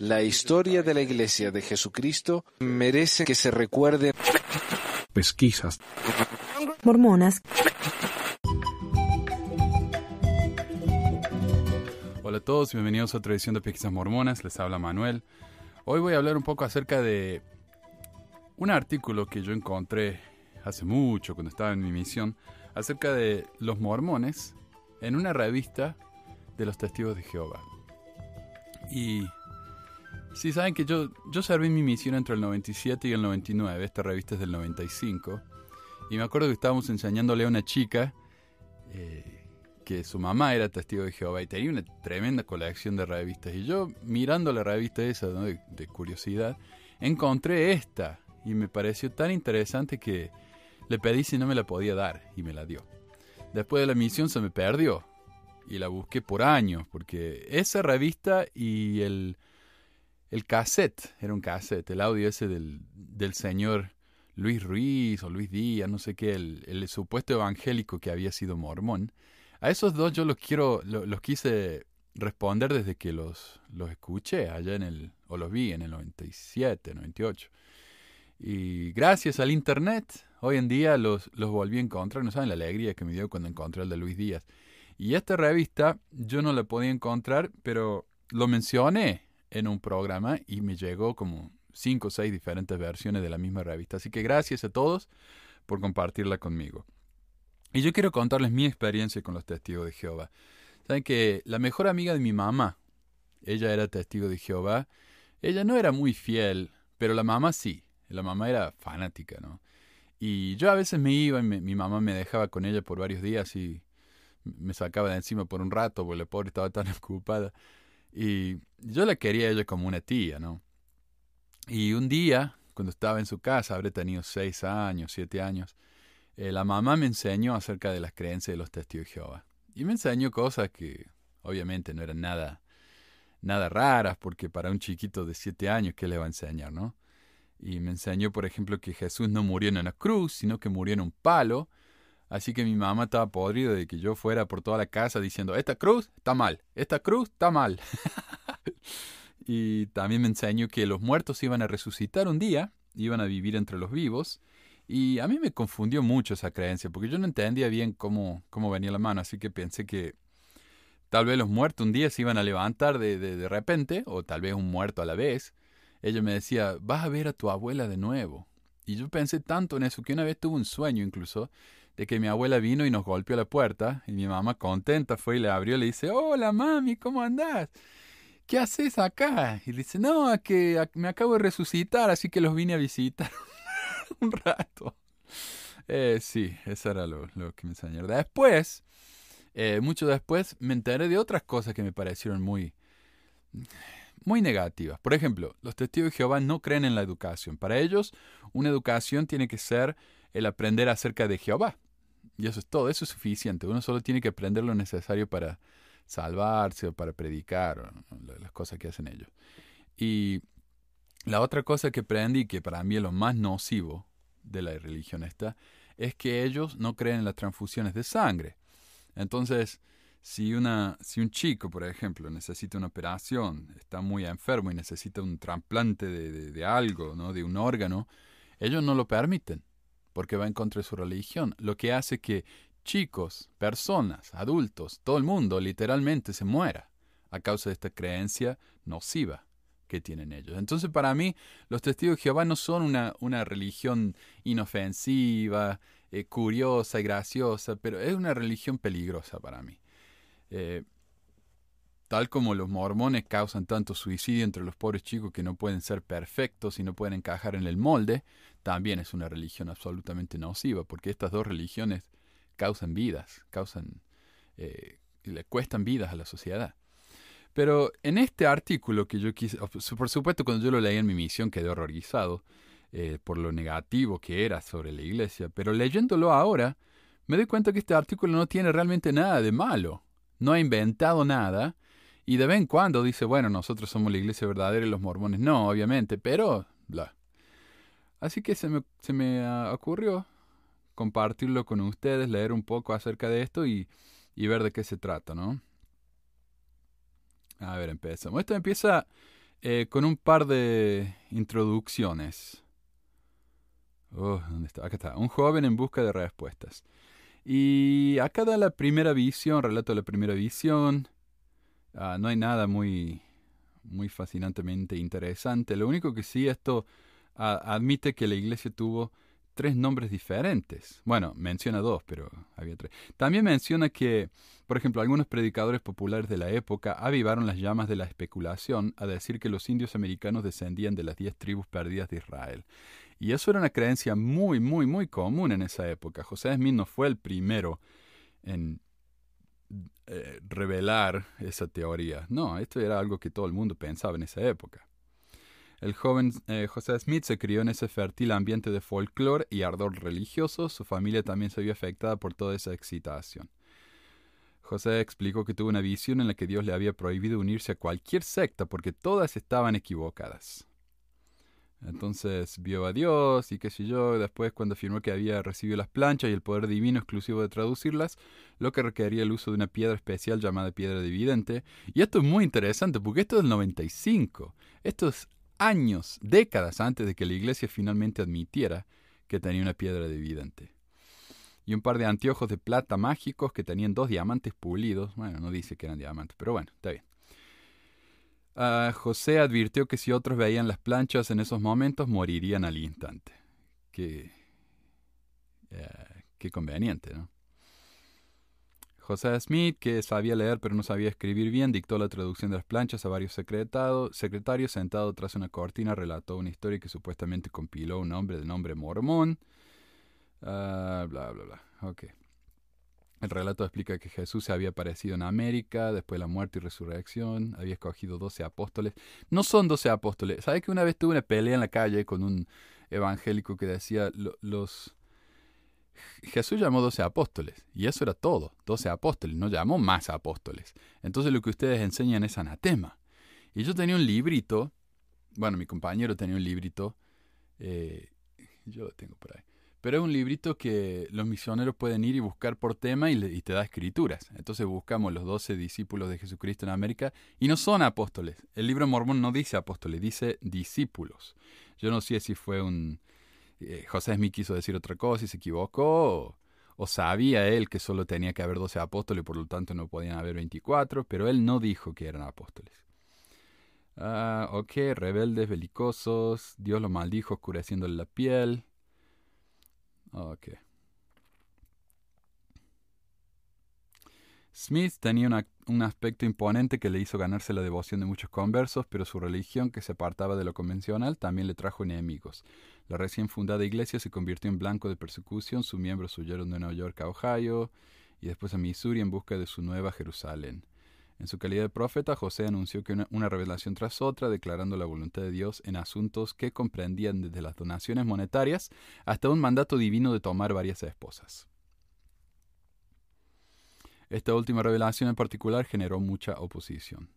La historia de la Iglesia de Jesucristo merece que se recuerde. Pesquisas. Mormonas. Hola a todos, bienvenidos a otra edición de Pesquisas Mormonas. Les habla Manuel. Hoy voy a hablar un poco acerca de un artículo que yo encontré hace mucho, cuando estaba en mi misión, acerca de los mormones en una revista de los testigos de Jehová. Y si saben que yo, yo serví mi misión entre el 97 y el 99, esta revista es del 95, y me acuerdo que estábamos enseñándole a una chica eh, que su mamá era testigo de Jehová y tenía una tremenda colección de revistas. Y yo mirando la revista esa de, de curiosidad, encontré esta y me pareció tan interesante que le pedí si no me la podía dar y me la dio. Después de la misión se me perdió y la busqué por años porque esa revista y el, el cassette, era un cassette, el audio ese del, del señor Luis Ruiz o Luis Díaz, no sé qué, el, el, supuesto evangélico que había sido mormón. A esos dos yo los quiero, los, los quise responder desde que los, los escuché allá en el, o los vi en el 97, 98. Y gracias al internet, hoy en día los, los volví a encontrar. No saben la alegría que me dio cuando encontré el de Luis Díaz. Y esta revista yo no la podía encontrar, pero lo mencioné en un programa y me llegó como cinco o seis diferentes versiones de la misma revista. Así que gracias a todos por compartirla conmigo. Y yo quiero contarles mi experiencia con los testigos de Jehová. Saben que la mejor amiga de mi mamá, ella era testigo de Jehová. Ella no era muy fiel, pero la mamá sí. La mamá era fanática, ¿no? Y yo a veces me iba y me, mi mamá me dejaba con ella por varios días y me sacaba de encima por un rato porque la pobre estaba tan ocupada. Y yo la quería a ella como una tía, ¿no? Y un día, cuando estaba en su casa, habré tenido seis años, siete años, eh, la mamá me enseñó acerca de las creencias de los testigos de Jehová. Y me enseñó cosas que obviamente no eran nada, nada raras, porque para un chiquito de siete años, ¿qué le va a enseñar, no? Y me enseñó, por ejemplo, que Jesús no murió en una cruz, sino que murió en un palo. Así que mi mamá estaba podrida de que yo fuera por toda la casa diciendo, esta cruz está mal, esta cruz está mal. y también me enseñó que los muertos iban a resucitar un día, iban a vivir entre los vivos. Y a mí me confundió mucho esa creencia, porque yo no entendía bien cómo, cómo venía la mano, así que pensé que tal vez los muertos un día se iban a levantar de, de, de repente, o tal vez un muerto a la vez, ella me decía, vas a ver a tu abuela de nuevo. Y yo pensé tanto en eso que una vez tuve un sueño incluso de que mi abuela vino y nos golpeó la puerta y mi mamá contenta fue y le abrió y le dice, hola mami, ¿cómo andás? ¿Qué haces acá? Y le dice, no, es que me acabo de resucitar, así que los vine a visitar un rato. Eh, sí, eso era lo, lo, que me enseñaron. Después, eh, mucho después, me enteré de otras cosas que me parecieron muy muy negativas. Por ejemplo, los testigos de Jehová no creen en la educación. Para ellos, una educación tiene que ser el aprender acerca de Jehová. Y eso es todo, eso es suficiente. Uno solo tiene que aprender lo necesario para salvarse o para predicar, las cosas que hacen ellos. Y la otra cosa que aprendí, que para mí es lo más nocivo de la religión esta, es que ellos no creen en las transfusiones de sangre. Entonces, si, una, si un chico, por ejemplo, necesita una operación, está muy enfermo y necesita un trasplante de, de, de, algo, ¿no? de un órgano, ellos no lo permiten, porque va en contra de su religión, lo que hace que chicos, personas, adultos, todo el mundo literalmente se muera a causa de esta creencia nociva que tienen ellos. Entonces para mí los testigos de Jehová no son una, religión inofensiva, eh, curiosa y graciosa, pero es una religión peligrosa para mí. Eh, tal como los mormones causan tanto suicidio entre los pobres chicos que no pueden ser perfectos y no pueden encajar en el molde, también es una religión absolutamente nociva, porque estas dos religiones causan vidas, causan eh, le cuestan vidas a la sociedad. Pero en este artículo que yo quise, por supuesto cuando yo lo leí en mi misión quedé horrorizado eh, por lo negativo que era sobre la iglesia, pero leyéndolo ahora me doy cuenta que este artículo no tiene realmente nada de malo no ha inventado nada, y de vez en cuando dice, bueno, nosotros somos la iglesia verdadera y los mormones no, obviamente, pero bla. Así que se me, se me uh, ocurrió compartirlo con ustedes, leer un poco acerca de esto y, y ver de qué se trata, ¿no? A ver, empezamos. Esto empieza eh, con un par de introducciones. Oh, ¿dónde está? Acá está. Un joven en busca de respuestas. Y acá da la primera visión, relato de la primera visión. Ah, no hay nada muy, muy fascinantemente interesante. Lo único que sí esto admite que la iglesia tuvo tres nombres diferentes. Bueno, menciona dos, pero había tres. También menciona que, por ejemplo, algunos predicadores populares de la época avivaron las llamas de la especulación a decir que los indios americanos descendían de las diez tribus perdidas de Israel. Y eso era una creencia muy, muy, muy común en esa época. José Smith no fue el primero en eh, revelar esa teoría. No, esto era algo que todo el mundo pensaba en esa época. El joven eh, José Smith se crió en ese fértil ambiente de folclore y ardor religioso. Su familia también se vio afectada por toda esa excitación. José explicó que tuvo una visión en la que Dios le había prohibido unirse a cualquier secta porque todas estaban equivocadas. Entonces vio a Dios y qué sé yo, después cuando afirmó que había recibido las planchas y el poder divino exclusivo de traducirlas, lo que requería el uso de una piedra especial llamada piedra dividente. Y esto es muy interesante porque esto es del 95. Esto es años, décadas antes de que la iglesia finalmente admitiera que tenía una piedra dividente. Y un par de anteojos de plata mágicos que tenían dos diamantes pulidos. Bueno, no dice que eran diamantes, pero bueno, está bien. Ah, José advirtió que si otros veían las planchas en esos momentos, morirían al instante. Qué, eh, qué conveniente, ¿no? José Smith, que sabía leer pero no sabía escribir bien, dictó la traducción de las planchas a varios secretarios. Sentado tras una cortina, relató una historia que supuestamente compiló un hombre de nombre Mormón. Ah, bla, bla, bla. Ok. El relato explica que Jesús se había aparecido en América después de la muerte y resurrección, había escogido doce apóstoles. No son doce apóstoles. ¿Sabes que una vez tuve una pelea en la calle con un evangélico que decía los Jesús llamó doce apóstoles, y eso era todo, doce apóstoles, no llamó más apóstoles. Entonces lo que ustedes enseñan es anatema. Y yo tenía un librito, bueno, mi compañero tenía un librito, eh, yo lo tengo por ahí, pero es un librito que los misioneros pueden ir y buscar por tema y, te da escrituras. Entonces buscamos los doce discípulos de Jesucristo en América y no son apóstoles. El libro mormón no dice apóstoles, dice discípulos. Yo no sé si fue un eh, José Smith quiso decir otra cosa y se equivocó, o, sabía él que solo tenía que haber 12 apóstoles y por lo tanto no podían haber 24, pero él no dijo que eran apóstoles. Ah, ok, rebeldes, belicosos, Dios lo maldijo oscureciéndole la piel. Smith tenía un aspecto imponente que le hizo ganarse la devoción de muchos conversos, pero su religión, que se apartaba de lo convencional, también le trajo enemigos. La recién fundada iglesia se convirtió en blanco de persecución, sus miembros huyeron de Nueva York a Ohio y después a Missouri en busca de su nueva Jerusalén. En su calidad de profeta, José anunció que una, revelación tras otra, declarando la voluntad de Dios en asuntos que comprendían desde las donaciones monetarias hasta un mandato divino de tomar varias esposas. Esta última revelación en particular generó mucha oposición.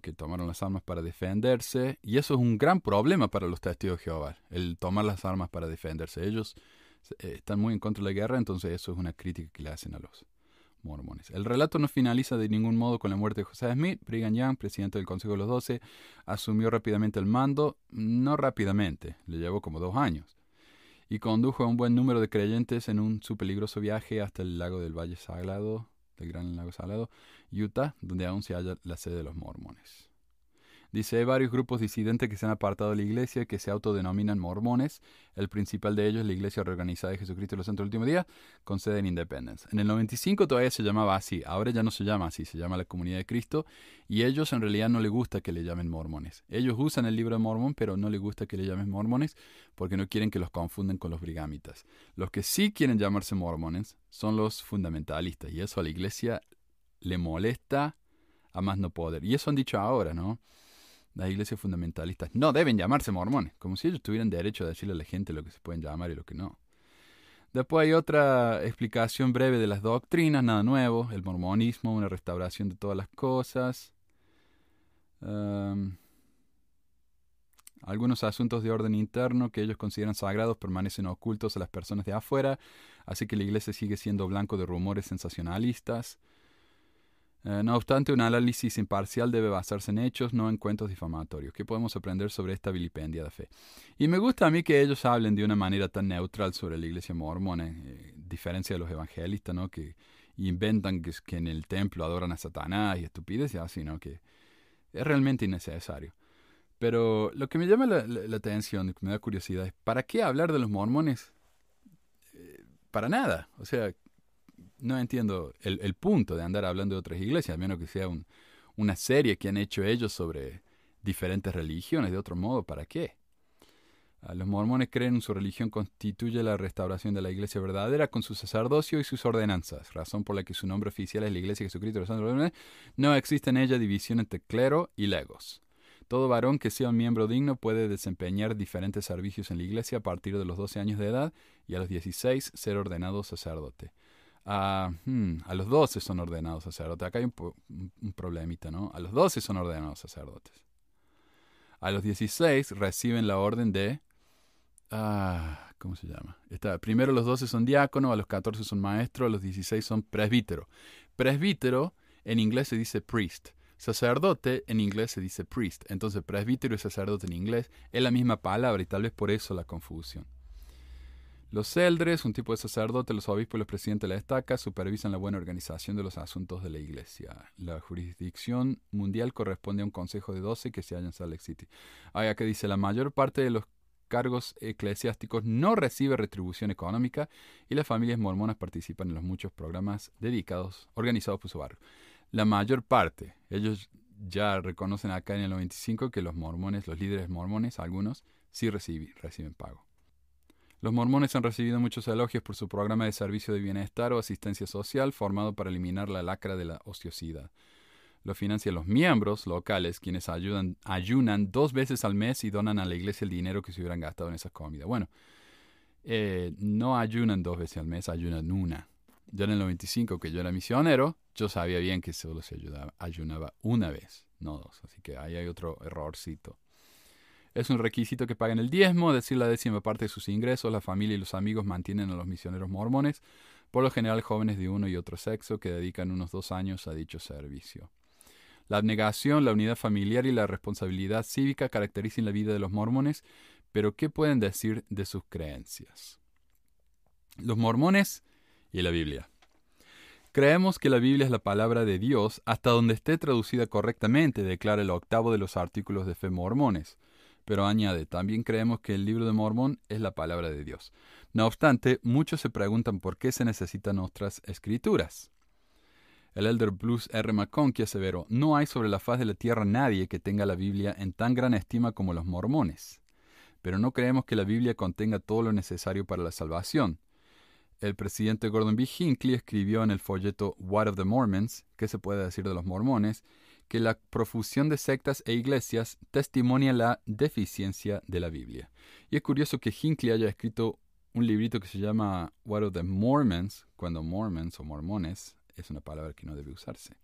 que tomaron las armas para defenderse. Y eso es un gran problema para los testigos de Jehová, el tomar las armas para defenderse. Ellos eh, están muy en contra de la guerra, entonces eso es una crítica que le hacen a los mormones. El relato no finaliza de ningún modo con la muerte de José Smith. Brigham Young, presidente del Consejo de los Doce, asumió rápidamente el mando. No rápidamente, le llevó como dos años y condujo a un buen número de creyentes en un su peligroso viaje hasta el lago del Valle Sagrado, del Gran Lago Salado, Utah, donde aún se halla la sede de los mormones. Dice, hay varios grupos disidentes que se han apartado de la iglesia que se autodenominan mormones. El principal de ellos la iglesia reorganizada de Jesucristo de los Santos del Último Día, con sede en Independence. En el 95 todavía se llamaba así, ahora ya no se llama así, se llama la Comunidad de Cristo, y ellos en realidad no les gusta que le llamen mormones. Ellos usan el libro de Mormón, pero no les gusta que le llamen mormones porque no quieren que los confunden con los brigamitas. Los que sí quieren llamarse mormones son los fundamentalistas, y eso a la iglesia le molesta a más no poder. Y eso han dicho ahora, ¿no? Las iglesias fundamentalistas no deben llamarse mormones, como si ellos tuvieran derecho a decirle a la gente lo que se pueden llamar y lo que no. Después hay otra explicación breve de las doctrinas, nada nuevo, el mormonismo, una restauración de todas las cosas. algunos asuntos de orden interno que ellos consideran sagrados permanecen ocultos a las personas de afuera, así que la iglesia sigue siendo blanco de rumores sensacionalistas. Eh, no obstante, un análisis imparcial debe basarse en hechos, no en cuentos difamatorios. ¿Qué podemos aprender sobre esta vilipendia de fe? Y me gusta a mí que ellos hablen de una manera tan neutral sobre la iglesia mormona, eh, diferencia de los evangelistas, ¿no? Que inventan que, que, en el templo adoran a Satanás y estupidez y así, ¿no? Que es realmente innecesario. Pero lo que me llama la, atención y que me da curiosidad es, ¿para qué hablar de los mormones? Eh, para nada. O sea, no entiendo el, punto de andar hablando de otras iglesias, a menos que sea una serie que han hecho ellos sobre diferentes religiones. De otro modo, ¿para qué? Los mormones creen en su religión constituye la restauración de la iglesia verdadera con su sacerdocio y sus ordenanzas, razón por la que su nombre oficial es la Iglesia de Jesucristo de los Santos. No existe en ella división entre clero y legos. Todo varón que sea un miembro digno puede desempeñar diferentes servicios en la iglesia a partir de los 12 años de edad y a los 16 ser ordenado sacerdote. Hmm, a los 12 son ordenados sacerdotes. Acá hay un, problemita, ¿no? A los 12 son ordenados sacerdotes. A los 16 reciben la orden de... Ah, ¿Cómo se llama? Está, primero los 12 son diáconos, a los 14 son maestros, a los 16 son presbítero. Presbítero en inglés se dice priest. Sacerdote en inglés se dice priest. Entonces presbítero y sacerdote en inglés es la misma palabra y tal vez por eso la confusión. Los celdres, un tipo de sacerdote, los obispos y los presidentes de la estaca supervisan la buena organización de los asuntos de la iglesia. La jurisdicción mundial corresponde a un consejo de doce que se halla en Salt Lake City. Ahí que dice, la mayor parte de los cargos eclesiásticos no recibe retribución económica y las familias mormonas participan en los muchos programas dedicados, organizados por su barrio. La mayor parte, ellos ya reconocen acá en el 95 que los mormones, los líderes mormones, algunos, sí reciben pago. Los mormones han recibido muchos elogios por su programa de servicio de bienestar o asistencia social formado para eliminar la lacra de la ociosidad. Lo financian los miembros locales, quienes ayudan, ayunan dos veces al mes y donan a la iglesia el dinero que se hubieran gastado en esa comida. Bueno, eh, no ayunan dos veces al mes, ayunan una. Yo en el 95, que yo era misionero, yo sabía bien que solo se ayudaba, ayunaba una vez, no dos. Así que ahí hay otro errorcito. Es un requisito que paguen el diezmo, decir, la décima parte de sus ingresos. La familia y los amigos mantienen a los misioneros mormones, por lo general jóvenes de uno y otro sexo que dedican unos dos años a dicho servicio. La abnegación, la unidad familiar y la responsabilidad cívica caracterizan la vida de los mormones, pero ¿qué pueden decir de sus creencias? Los mormones y la Biblia. Creemos que la Biblia es la palabra de Dios hasta donde esté traducida correctamente, declara el octavo de los artículos de fe mormones pero añade, también creemos que el libro de Mormón es la palabra de Dios. No obstante, muchos se preguntan por qué se necesitan otras escrituras. El elder Bruce R. McConkie aseveró, no hay sobre la faz de la tierra nadie que tenga la Biblia en tan gran estima como los mormones, pero no creemos que la Biblia contenga todo lo necesario para la salvación. El presidente Gordon B. Hinckley escribió en el folleto What of the Mormons, ¿qué se puede decir de los mormones?, que la profusión de sectas e iglesias testimonia la deficiencia de la Biblia. Y es curioso que Hinckley haya escrito un librito que se llama What of the Mormons, cuando Mormons o mormones es una palabra que no debe usarse.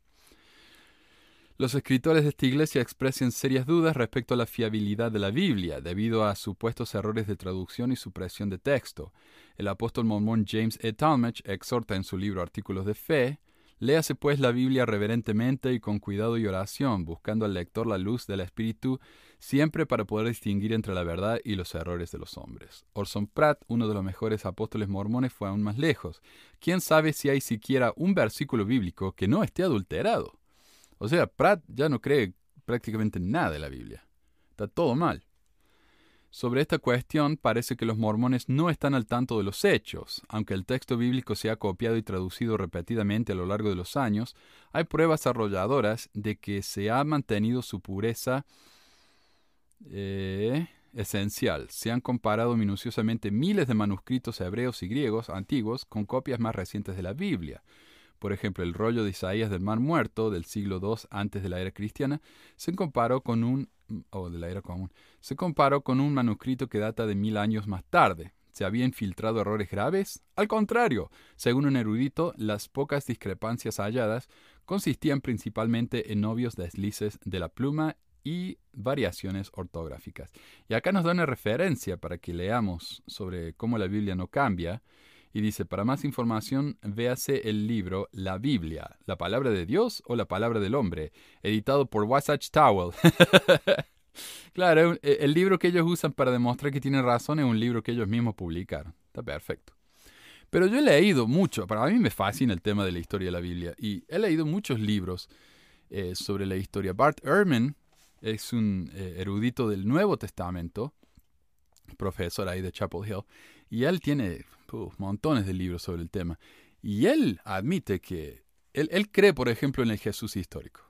Los escritores de esta iglesia expresan serias dudas respecto a la fiabilidad de la Biblia, debido a supuestos errores de traducción y supresión de texto. El apóstol mormón James E. Talmage exhorta en su libro Artículos de Fe Léase pues la Biblia reverentemente y con cuidado y oración, buscando al lector la luz del Espíritu, siempre para poder distinguir entre la verdad y los errores de los hombres. Orson Pratt, uno de los mejores apóstoles mormones, fue aún más lejos. ¿Quién sabe si hay siquiera un versículo bíblico que no esté adulterado? O sea, Pratt ya no cree prácticamente nada de la Biblia. Está todo mal. Sobre esta cuestión parece que los mormones no están al tanto de los hechos. Aunque el texto bíblico se ha copiado y traducido repetidamente a lo largo de los años, hay pruebas arrolladoras de que se ha mantenido su pureza eh, esencial. Se han comparado minuciosamente miles de manuscritos hebreos y griegos antiguos con copias más recientes de la Biblia. Por ejemplo, el rollo de Isaías del Mar Muerto del siglo II antes de la era cristiana se comparó con un o de la era común, se comparó con un manuscrito que data de mil años más tarde. ¿Se habían filtrado errores graves? Al contrario, según un erudito, las pocas discrepancias halladas consistían principalmente en obvios deslices de la pluma y variaciones ortográficas. Y acá nos da una referencia para que leamos sobre cómo la Biblia no cambia Y dice, para más información, véase el libro La Biblia, la palabra de Dios o la palabra del hombre, editado por Wasatch Towel. claro, e, el libro que ellos usan para demostrar que tienen razón es un libro que ellos mismos publicaron. Está perfecto. Pero yo he leído mucho, para mí me fascina el tema de la historia de la Biblia, y he leído muchos libros eh, sobre la historia. Bart Ehrman es un eh, erudito del Nuevo Testamento, profesor ahí de Chapel Hill, y él tiene montones de libros sobre el tema. Y él admite que él, cree, por ejemplo, en el Jesús histórico.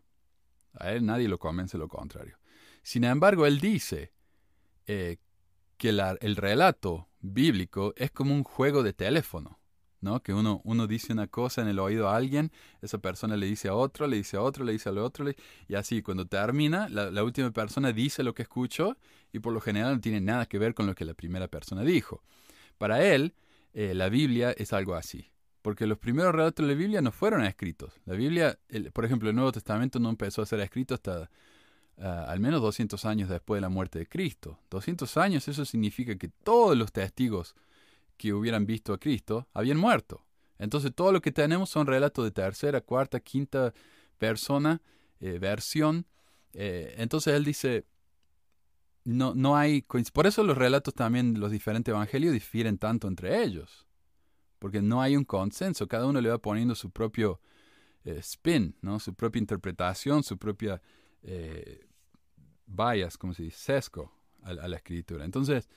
A él nadie lo convence lo contrario. Sin embargo, él dice eh, que el relato bíblico es como un juego de teléfono. ¿no? Que uno, uno dice una cosa en el oído a alguien, esa persona le dice a otro, le dice a otro, le dice a otro, y así cuando termina, la, última persona dice lo que escuchó y por lo general no tiene nada que ver con lo que la primera persona dijo. Para él, eh, la Biblia es algo así. Porque los primeros relatos de la Biblia no fueron escritos. La Biblia, por ejemplo, el Nuevo Testamento no empezó a ser escrito hasta ah, al menos 200 años después de la muerte de Cristo. 200 años, eso significa que todos los testigos que hubieran visto a Cristo habían muerto. Entonces todo lo que tenemos son relatos de tercera, cuarta, quinta persona, eh, versión. Eh, entonces él dice, no, no hay... Por eso los relatos también, los diferentes evangelios difieren tanto entre ellos. Porque no hay un consenso, cada uno le va poniendo su propio eh, spin, ¿no? su propia interpretación, su propia bias, como se dice, sesgo a la escritura. Entonces,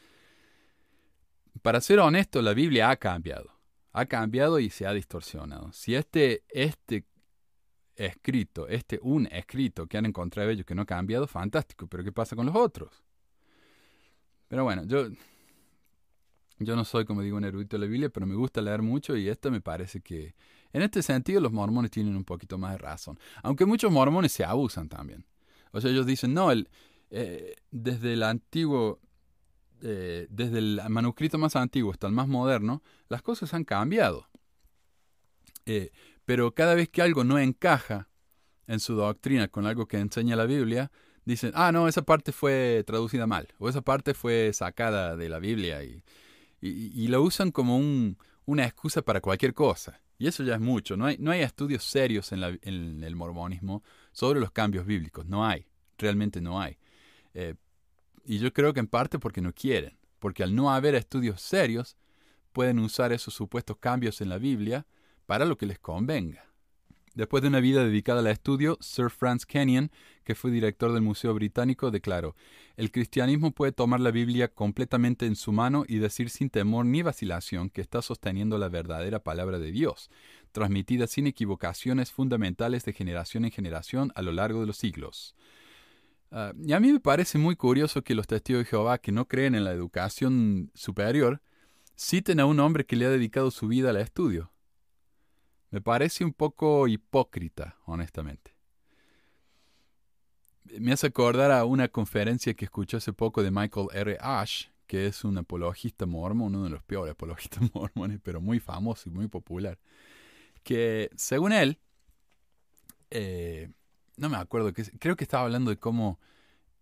para ser honesto, la Biblia ha cambiado. Ha cambiado y se ha distorsionado. Si este, este escrito, este un escrito que han encontrado ellos que no ha cambiado, fantástico. Pero ¿qué pasa con los otros? Pero bueno, yo, yo no soy, como digo, un erudito de la Biblia, pero me gusta leer mucho y esto me parece que, en este sentido, los mormones tienen un poquito más de razón. Aunque muchos mormones se abusan también. O sea, ellos dicen, no, el, eh, desde el antiguo eh, desde el manuscrito más antiguo hasta el más moderno, las cosas han cambiado. Eh, pero cada vez que algo no encaja en su doctrina con algo que enseña la Biblia, dicen, ah, no, esa parte fue traducida mal, o esa parte fue sacada de la Biblia, y, y, lo usan como un, una excusa para cualquier cosa. Y eso ya es mucho. No hay, no hay estudios serios en, el mormonismo sobre los cambios bíblicos. No hay. Realmente no hay. Eh, y yo creo que en parte porque no quieren, porque al no haber estudios serios, pueden usar esos supuestos cambios en la Biblia para lo que les convenga. Después de una vida dedicada al estudio, Sir Franz Kenyon, que fue director del Museo Británico, declaró, el cristianismo puede tomar la Biblia completamente en su mano y decir sin temor ni vacilación que está sosteniendo la verdadera palabra de Dios, transmitida sin equivocaciones fundamentales de generación en generación a lo largo de los siglos. Ah, y a mí me parece muy curioso que los testigos de Jehová que no creen en la educación superior citen a un hombre que le ha dedicado su vida al estudio. Me parece un poco hipócrita, honestamente. Me hace acordar a una conferencia que escuché hace poco de Michael R. Ash, que es un apologista mormón, uno de los peores apologistas mormones, pero muy famoso y muy popular, que según él, eh, no me acuerdo, creo que estaba hablando de cómo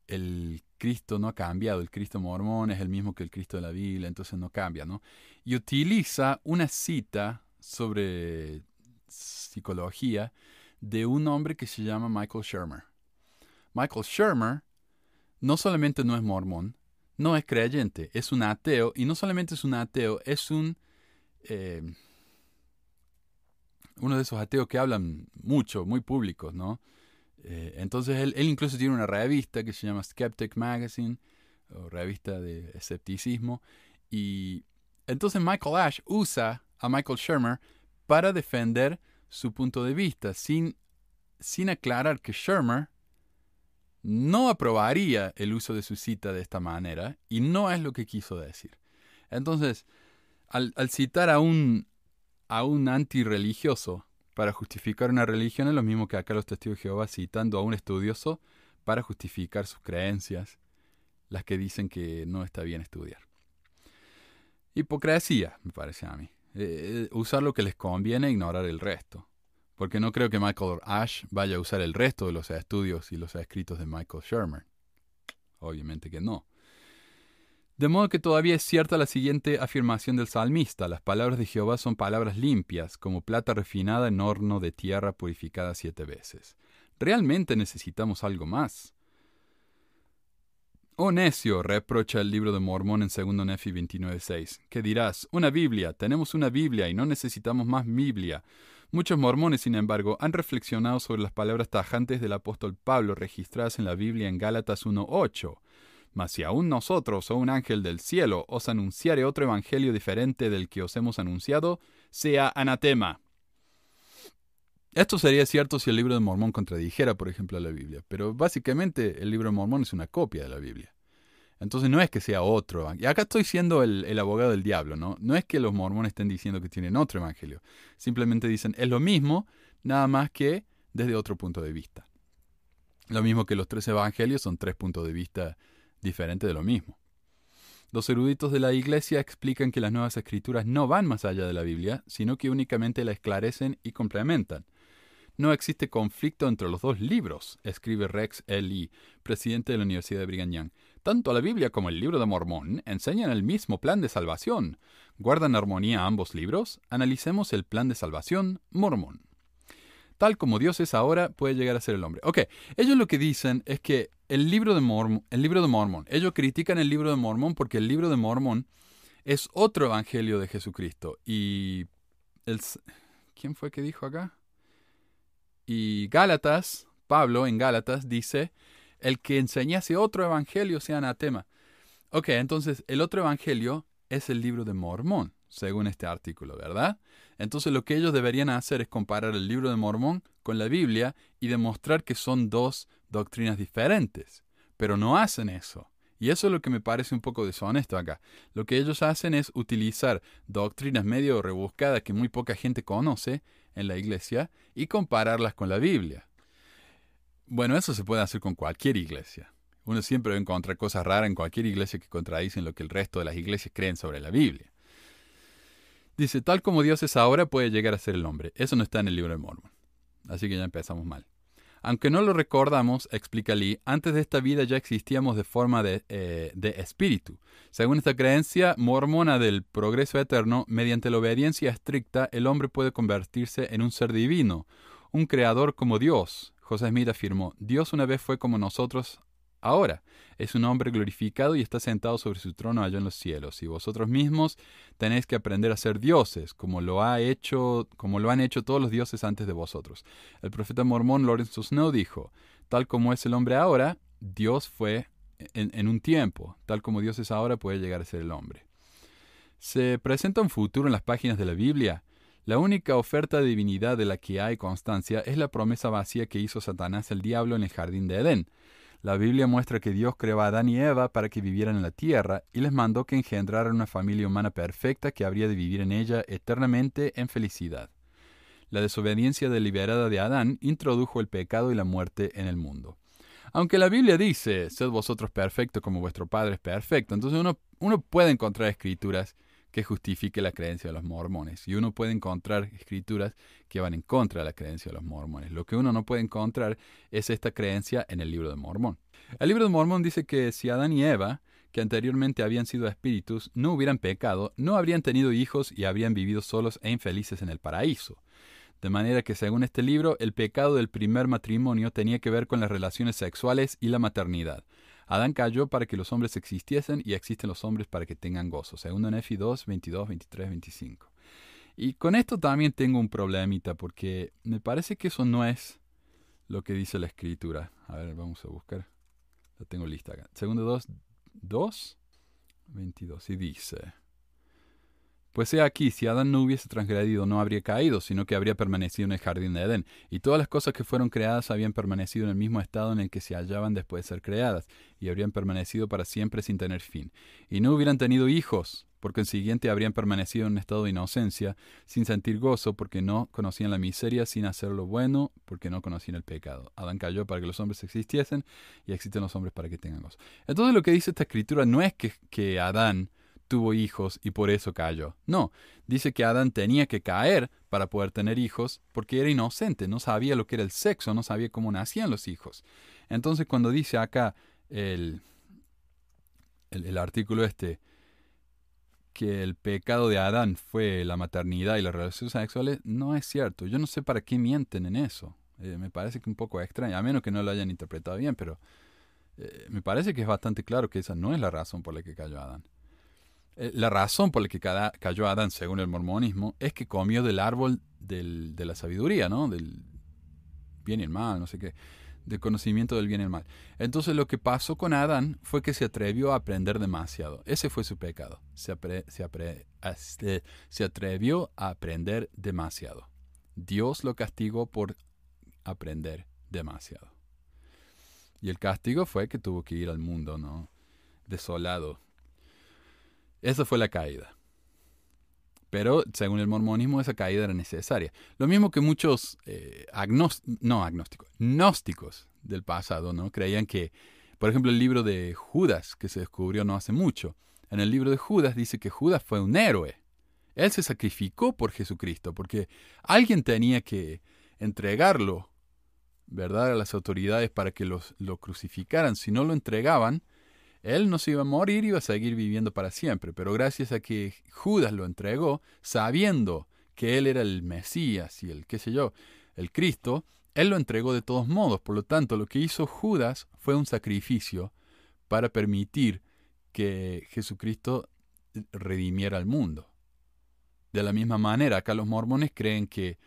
el Cristo no ha cambiado, el Cristo mormón es el mismo que el Cristo de la Biblia, entonces no cambia, ¿no? Y utiliza una cita sobre psicología de un hombre que se llama Michael Shermer. Michael Shermer no solamente no es mormón, no es creyente, es un ateo, y no solamente es un ateo, es un... Eh, uno de esos ateos que hablan mucho, muy públicos, ¿no? Eh, entonces él, incluso tiene una revista que se llama Skeptic Magazine, o revista de escepticismo, y entonces Michael Ash usa a Michael Shermer para defender su punto de vista, sin, sin aclarar que Shermer no aprobaría el uso de su cita de esta manera, y no es lo que quiso decir. Entonces, al, citar a un, a un antirreligioso para justificar una religión es lo mismo que acá los testigos de Jehová citando a un estudioso para justificar sus creencias, las que dicen que no está bien estudiar. Hipocresía, me parece a mí. Eh, usar lo que les conviene e ignorar el resto. Porque no creo que Michael Ash vaya a usar el resto de los estudios y los escritos de Michael Shermer. Obviamente que no. De modo que todavía es cierta la siguiente afirmación del salmista, las palabras de Jehová son palabras limpias, como plata refinada en horno de tierra purificada siete veces. ¿Realmente necesitamos algo más? Oh necio, reprocha el libro de Mormón en 2 Nefi 29.6. ¿Qué dirás? Una Biblia, tenemos una Biblia y no necesitamos más Biblia. Muchos mormones, sin embargo, han reflexionado sobre las palabras tajantes del apóstol Pablo registradas en la Biblia en Gálatas 1.8. Mas si aún nosotros o un ángel del cielo os anunciare otro evangelio diferente del que os hemos anunciado, sea anatema. Esto sería cierto si el libro de Mormón contradijera, por ejemplo, a la Biblia, pero básicamente el libro de Mormón es una copia de la Biblia. Entonces no es que sea otro. Y acá estoy siendo el, el, abogado del diablo, ¿no? No es que los mormones estén diciendo que tienen otro evangelio. Simplemente dicen, es lo mismo, nada más que desde otro punto de vista. Lo mismo que los tres evangelios son tres puntos de vista diferentes de lo mismo. Los eruditos de la Iglesia explican que las nuevas escrituras no van más allá de la Biblia, sino que únicamente la esclarecen y complementan. No existe conflicto entre los dos libros, escribe Rex L. presidente de la Universidad de Brigham Young. Tanto la Biblia como el libro de Mormón enseñan el mismo plan de salvación. ¿Guardan armonía ambos libros? Analicemos el plan de salvación mormón. Tal como Dios es ahora, puede llegar a ser el hombre. Ok, ellos lo que dicen es que el libro de Mormón, el libro de Mormón, ellos critican el libro de Mormón porque el libro de Mormón es otro evangelio de Jesucristo. Y el, ¿quién fue que dijo acá? Y Gálatas, Pablo en Gálatas dice, el que enseñase otro evangelio sea anatema. Ok, entonces el otro evangelio es el libro de Mormón, según este artículo, ¿verdad? Entonces lo que ellos deberían hacer es comparar el libro de Mormón con la Biblia y demostrar que son dos doctrinas diferentes. Pero no hacen eso. Y eso es lo que me parece un poco deshonesto acá. Lo que ellos hacen es utilizar doctrinas medio rebuscadas que muy poca gente conoce en la iglesia y compararlas con la Biblia. Bueno, eso se puede hacer con cualquier iglesia. Uno siempre va a encontrar cosas raras en cualquier iglesia que contradicen lo que el resto de las iglesias creen sobre la Biblia. Dice, tal como Dios es ahora, puede llegar a ser el hombre. Eso no está en el libro de Mormon. Así que ya empezamos mal. Aunque no lo recordamos, explica Lee, antes de esta vida ya existíamos de forma de, eh, de, espíritu. Según esta creencia mormona del progreso eterno, mediante la obediencia estricta, el hombre puede convertirse en un ser divino, un creador como Dios. José Smith afirmó, Dios una vez fue como nosotros ahora. Es un hombre glorificado y está sentado sobre su trono allá en los cielos. Y vosotros mismos tenéis que aprender a ser dioses, como lo ha hecho, como lo han hecho todos los dioses antes de vosotros. El profeta mormón Lorenzo Snow dijo, tal como es el hombre ahora, Dios fue en, en un tiempo, tal como Dios es ahora puede llegar a ser el hombre. Se presenta un futuro en las páginas de la Biblia. La única oferta de divinidad de la que hay constancia es la promesa vacía que hizo Satanás el diablo en el jardín de Edén. La Biblia muestra que Dios creó a Adán y Eva para que vivieran en la tierra y les mandó que engendraran una familia humana perfecta que habría de vivir en ella eternamente en felicidad. La desobediencia deliberada de Adán introdujo el pecado y la muerte en el mundo. Aunque la Biblia dice, sed vosotros perfectos como vuestro Padre es perfecto, entonces uno, uno puede encontrar escrituras que justifique la creencia de los mormones. Y uno puede encontrar escrituras que van en contra de la creencia de los mormones. Lo que uno no puede encontrar es esta creencia en el libro de Mormón. El libro de Mormón dice que si Adán y Eva, que anteriormente habían sido espíritus, no hubieran pecado, no habrían tenido hijos y habrían vivido solos e infelices en el paraíso. De manera que, según este libro, el pecado del primer matrimonio tenía que ver con las relaciones sexuales y la maternidad. Adán cayó para que los hombres existiesen y existen los hombres para que tengan gozo. Segundo Nefi 2, 22, 23, 25. Y con esto también tengo un problemita porque me parece que eso no es lo que dice la escritura. A ver, vamos a buscar. La tengo lista acá. Segundo 2, 2, 22. Y dice... Pues he aquí, si Adán no hubiese transgredido, no habría caído, sino que habría permanecido en el jardín de Edén, y todas las cosas que fueron creadas habían permanecido en el mismo estado en el que se hallaban después de ser creadas, y habrían permanecido para siempre sin tener fin. Y no hubieran tenido hijos, porque en siguiente habrían permanecido en un estado de inocencia, sin sentir gozo, porque no conocían la miseria, sin hacer lo bueno, porque no conocían el pecado. Adán cayó para que los hombres existiesen, y existen los hombres para que tengan gozo. Entonces lo que dice esta escritura no es que, que Adán tuvo hijos y por eso cayó. No, dice que Adán tenía que caer para poder tener hijos porque era inocente, no sabía lo que era el sexo, no sabía cómo nacían los hijos. Entonces cuando dice acá el, el, artículo este, que el pecado de Adán fue la maternidad y las relaciones sexuales, no es cierto. Yo no sé para qué mienten en eso. Eh, me parece que un poco extraño, a menos que no lo hayan interpretado bien, pero eh, me parece que es bastante claro que esa no es la razón por la que cayó Adán. Eh, la razón por la que cayó Adán, según el mormonismo, es que comió del árbol de la sabiduría, ¿no? Del bien y el mal, no sé qué del conocimiento del bien y el mal. Entonces lo que pasó con Adán fue que se atrevió a aprender demasiado. Ese fue su pecado. Se, se, se atrevió a aprender demasiado. Dios lo castigó por aprender demasiado. Y el castigo fue que tuvo que ir al mundo, ¿no? Desolado. Esa fue la caída. Pero según el mormonismo esa caída era necesaria. Lo mismo que muchos eh, no agnósticos, gnósticos del pasado, ¿no? Creían que, por ejemplo, el libro de Judas, que se descubrió no hace mucho, en el libro de Judas dice que Judas fue un héroe. Él se sacrificó por Jesucristo, porque alguien tenía que entregarlo, ¿verdad?, a las autoridades para que los, lo crucificaran. Si no lo entregaban, él no se iba a morir, iba a seguir viviendo para siempre, pero gracias a que Judas lo entregó, sabiendo que él era el Mesías y el qué sé yo, el Cristo, él lo entregó de todos modos. Por lo tanto, lo que hizo Judas fue un sacrificio para permitir que Jesucristo redimiera al mundo. De la misma manera, acá los mormones creen que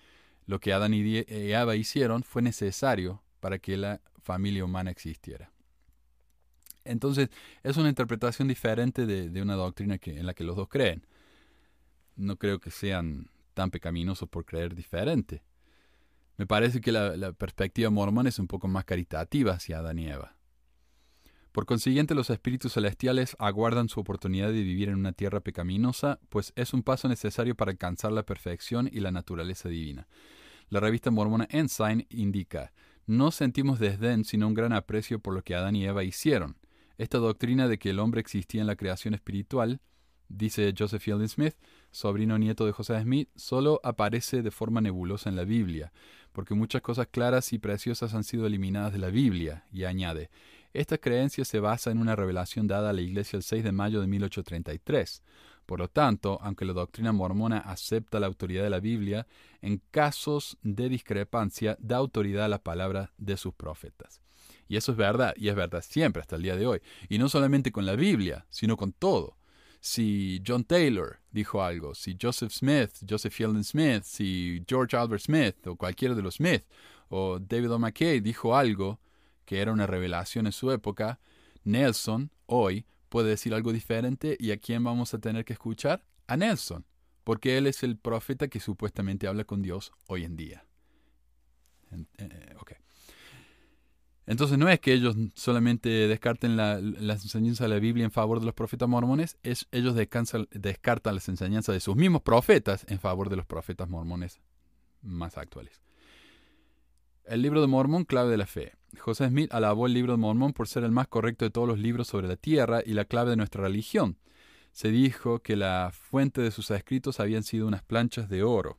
lo que Adán y Eva hicieron fue necesario para que la familia humana existiera. Entonces, es una interpretación diferente de, una doctrina en la que los dos creen. No creo que sean tan pecaminosos por creer diferente. Me parece que la, perspectiva mormona es un poco más caritativa hacia Adán y Eva. Por consiguiente, los espíritus celestiales aguardan su oportunidad de vivir en una tierra pecaminosa, pues es un paso necesario para alcanzar la perfección y la naturaleza divina. La revista mormona Ensign indica, no sentimos desdén sino un gran aprecio por lo que Adán y Eva hicieron. Esta doctrina de que el hombre existía en la creación espiritual, dice Joseph Fielding Smith, sobrino nieto de José Smith, solo aparece de forma nebulosa en la Biblia, porque muchas cosas claras y preciosas han sido eliminadas de la Biblia, y añade, esta creencia se basa en una revelación dada a la Iglesia el 6 de mayo de 1833. Por lo tanto, aunque la doctrina mormona acepta la autoridad de la Biblia, en casos de discrepancia da autoridad a la palabra de sus profetas. Y eso es verdad, y es verdad siempre hasta el día de hoy. Y no solamente con la Biblia, sino con todo. Si John Taylor dijo algo, si Joseph Smith, Joseph Fielding Smith, si George Albert Smith o cualquiera de los Smith, o David O. McKay dijo algo que era una revelación en su época, Nelson hoy puede decir algo diferente y a quién vamos a tener que escuchar? A Nelson, porque él es el profeta que supuestamente habla con Dios hoy en día. Eh, okay. Entonces no es que ellos solamente descarten la, las enseñanzas de la Biblia en favor de los profetas mormones, es, ellos descartan las enseñanzas de sus mismos profetas en favor de los profetas mormones más actuales. El libro de Mormón, clave de la fe. José Smith alabó el libro de Mormón por ser el más correcto de todos los libros sobre la tierra y la clave de nuestra religión. Se dijo que la fuente de sus escritos habían sido unas planchas de oro.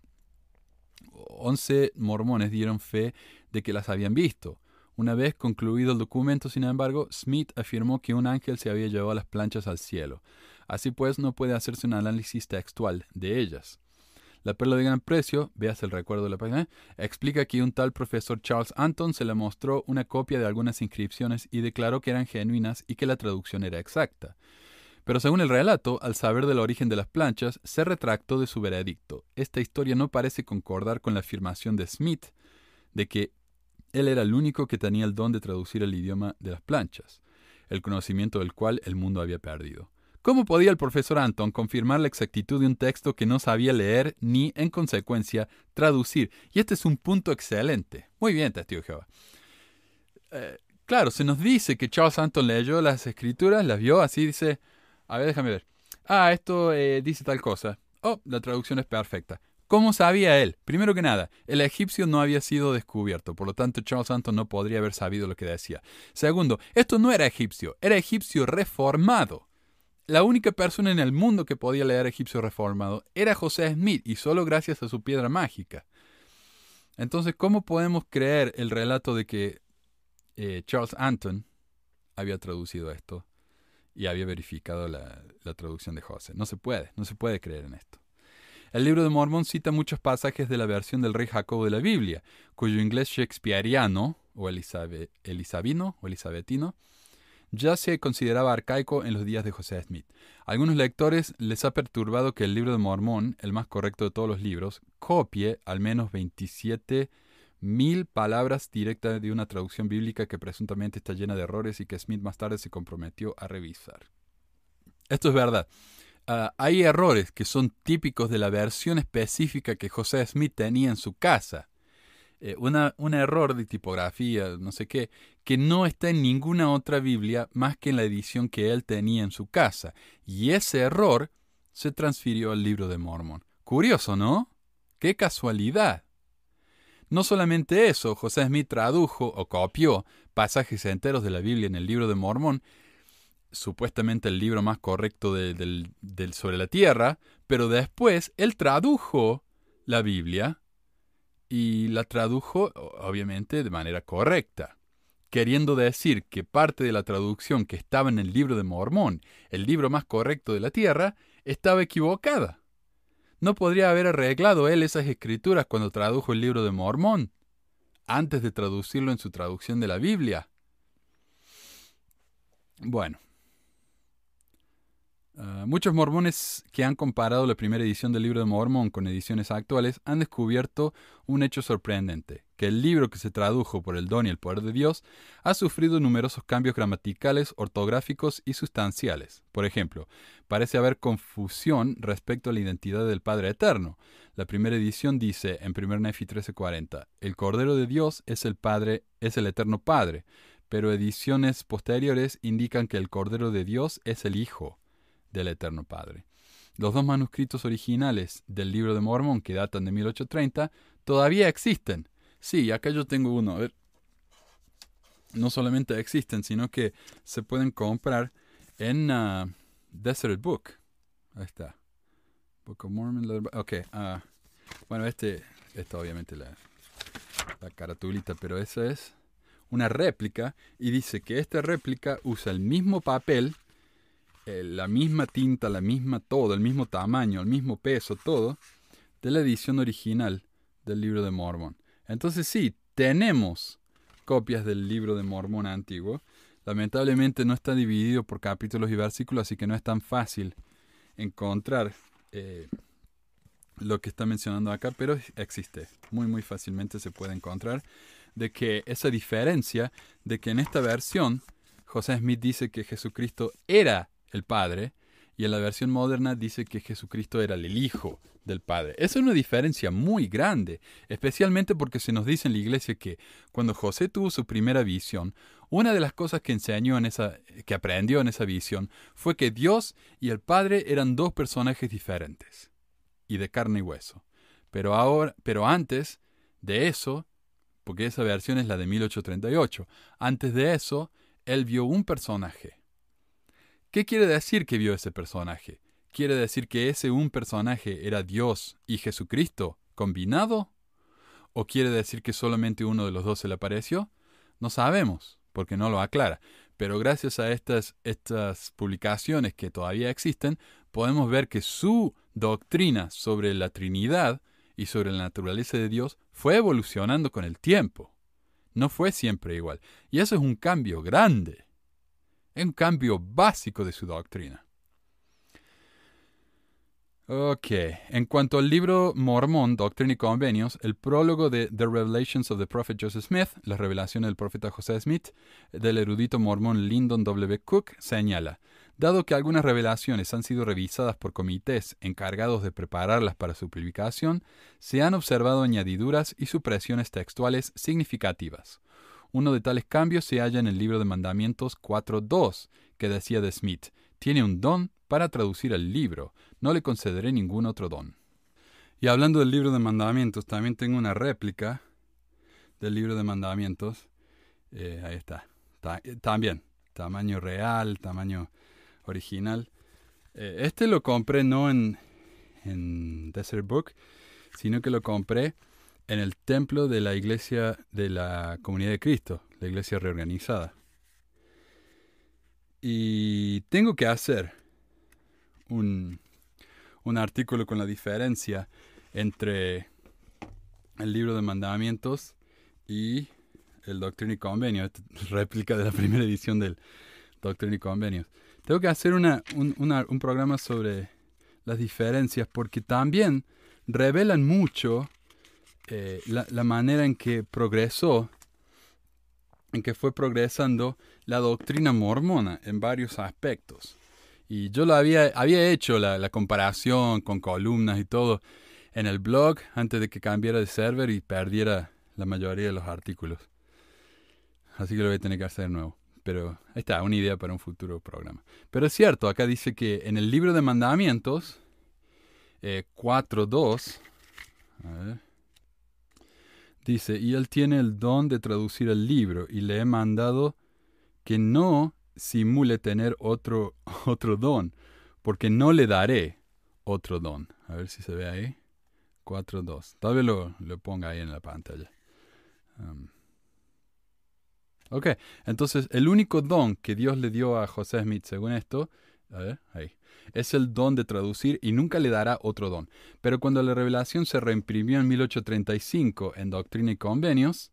Once mormones dieron fe de que las habían visto. Una vez concluido el documento, sin embargo, Smith afirmó que un ángel se había llevado las planchas al cielo. Así pues, no puede hacerse un análisis textual de ellas. La perla de gran precio, veas el recuerdo de la página, explica que un tal profesor Charles Anton se le mostró una copia de algunas inscripciones y declaró que eran genuinas y que la traducción era exacta. Pero según el relato, al saber del origen de las planchas, se retractó de su veredicto. Esta historia no parece concordar con la afirmación de Smith de que él era el único que tenía el don de traducir el idioma de las planchas, el conocimiento del cual el mundo había perdido. ¿Cómo podía el profesor Anton confirmar la exactitud de un texto que no sabía leer ni, en consecuencia, traducir? Y este es un punto excelente. Muy bien, testigo Jehová. Eh, claro, se nos dice que Charles Anton leyó las escrituras, las vio así, dice, a ver, déjame ver. Ah, esto eh, dice tal cosa. Oh, la traducción es perfecta. ¿Cómo sabía él? Primero que nada, el egipcio no había sido descubierto, por lo tanto Charles Anton no podría haber sabido lo que decía. Segundo, esto no era egipcio, era egipcio reformado. La única persona en el mundo que podía leer egipcio reformado era José Smith y solo gracias a su piedra mágica. Entonces, ¿cómo podemos creer el relato de que eh, Charles Anton había traducido esto? y había verificado la, la traducción de José. No se puede, no se puede creer en esto. El libro de Mormón cita muchos pasajes de la versión del rey Jacobo de la Biblia, cuyo inglés shakespeariano, o elisabino, o elisabetino, ya se consideraba arcaico en los días de José Smith. A algunos lectores les ha perturbado que el libro de Mormón, el más correcto de todos los libros, copie al menos 27 mil palabras directas de una traducción bíblica que presuntamente está llena de errores y que Smith más tarde se comprometió a revisar. Esto es verdad. Ah, hay errores que son típicos de la versión específica que José Smith tenía en su casa. Eh, una, un error de tipografía, no sé qué, que no está en ninguna otra Biblia más que en la edición que él tenía en su casa. Y ese error se transfirió al libro de Mormon. Curioso, ¿no? ¡Qué casualidad! No solamente eso, José Smith tradujo o copió pasajes enteros de la Biblia en el libro de Mormón, supuestamente el libro más correcto del, sobre la tierra, pero después él tradujo la Biblia y la tradujo obviamente de manera correcta, queriendo decir que parte de la traducción que estaba en el libro de Mormón, el libro más correcto de la tierra, estaba equivocada. ¿No podría haber arreglado él esas escrituras cuando tradujo el libro de Mormón, antes de traducirlo en su traducción de la Biblia? Bueno, Ah, muchos mormones que han comparado la primera edición del libro de Mormón con ediciones actuales han descubierto un hecho sorprendente, que el libro que se tradujo por el don y el poder de Dios ha sufrido numerosos cambios gramaticales, ortográficos y sustanciales. Por ejemplo, parece haber confusión respecto a la identidad del Padre Eterno. La primera edición dice en 1 Nefi 13:40, el Cordero de Dios es el Padre, es el Eterno Padre, pero ediciones posteriores indican que el Cordero de Dios es el Hijo del Eterno Padre. Los dos manuscritos originales del libro de Mormón, que datan de 1830, todavía existen. Sí, acá yo tengo uno. A ver. No solamente existen, sino que se pueden comprar en uh, Desert Book. Ahí está. Book of Mormon. Ok. Uh, bueno, este, esta obviamente la, la caratulita, pero esa es una réplica y dice que esta réplica usa el mismo papel eh, la misma tinta, la misma todo, el mismo tamaño, el mismo peso, todo, de la edición original del libro de Mormón. Entonces sí, tenemos copias del libro de Mormón antiguo. Lamentablemente no está dividido por capítulos y versículos, así que no es tan fácil encontrar eh, lo que está mencionando acá, pero existe. Muy, muy fácilmente se puede encontrar de que esa diferencia de que en esta versión José Smith dice que Jesucristo era el Padre, y en la versión moderna dice que Jesucristo era el Hijo del Padre. Esa es una diferencia muy grande, especialmente porque se nos dice en la iglesia que cuando José tuvo su primera visión, una de las cosas que enseñó en esa, que aprendió en esa visión, fue que Dios y el Padre eran dos personajes diferentes y de carne y hueso. Pero ahora, pero antes de eso, porque esa versión es la de 1838, antes de eso, él vio un personaje ¿Qué quiere decir que vio ese personaje? ¿Quiere decir que ese un personaje era Dios y Jesucristo combinado? ¿O quiere decir que solamente uno de los dos se le apareció? No sabemos, porque no lo aclara. Pero gracias a estas, estas publicaciones que todavía existen, podemos ver que su doctrina sobre la Trinidad y sobre la naturaleza de Dios fue evolucionando con el tiempo. No fue siempre igual. Y eso es un cambio grande un cambio básico de su doctrina. Ok, en cuanto al libro Mormón, Doctrina y Convenios, el prólogo de The Revelations of the Prophet Joseph Smith, las revelaciones del profeta José Smith, del erudito mormón Lyndon W. Cook, señala, dado que algunas revelaciones han sido revisadas por comités encargados de prepararlas para su publicación, se han observado añadiduras y supresiones textuales significativas. Uno de tales cambios se halla en el libro de Mandamientos 4.2, que decía de Smith, tiene un don para traducir el libro, no le concederé ningún otro don. Y hablando del libro de Mandamientos, también tengo una réplica del libro de Mandamientos. Eh, ahí está. Eh, también, tamaño real, tamaño original. Eh, este lo compré no en, en Desert Book, sino que lo compré en el templo de la iglesia de la Comunidad de Cristo, la iglesia reorganizada. Y tengo que hacer un, un artículo con la diferencia entre el libro de mandamientos y el Doctrina y Convenio, réplica de la primera edición del Doctrina y Convenios. Tengo que hacer una, un, un programa sobre las diferencias porque también revelan mucho eh, la, manera en que progresó, en que fue progresando la doctrina mormona en varios aspectos. Y yo lo había, había hecho la, comparación con columnas y todo en el blog antes de que cambiara de server y perdiera la mayoría de los artículos. Así que lo voy a tener que hacer de nuevo. Pero ahí está, una idea para un futuro programa. Pero es cierto, acá dice que en el libro de mandamientos, eh, 4.2, dice, y él tiene el don de traducir el libro y le he mandado que no simule tener otro, otro don, porque no le daré otro don. A ver si se ve ahí. 4.2. Tal vez lo, lo ponga ahí en la pantalla. Um, Ok, entonces el único don que Dios le dio a José Smith, según esto, a ver, ahí, es el don de traducir y nunca le dará otro don. Pero cuando la revelación se reimprimió en 1835 en Doctrina y Convenios,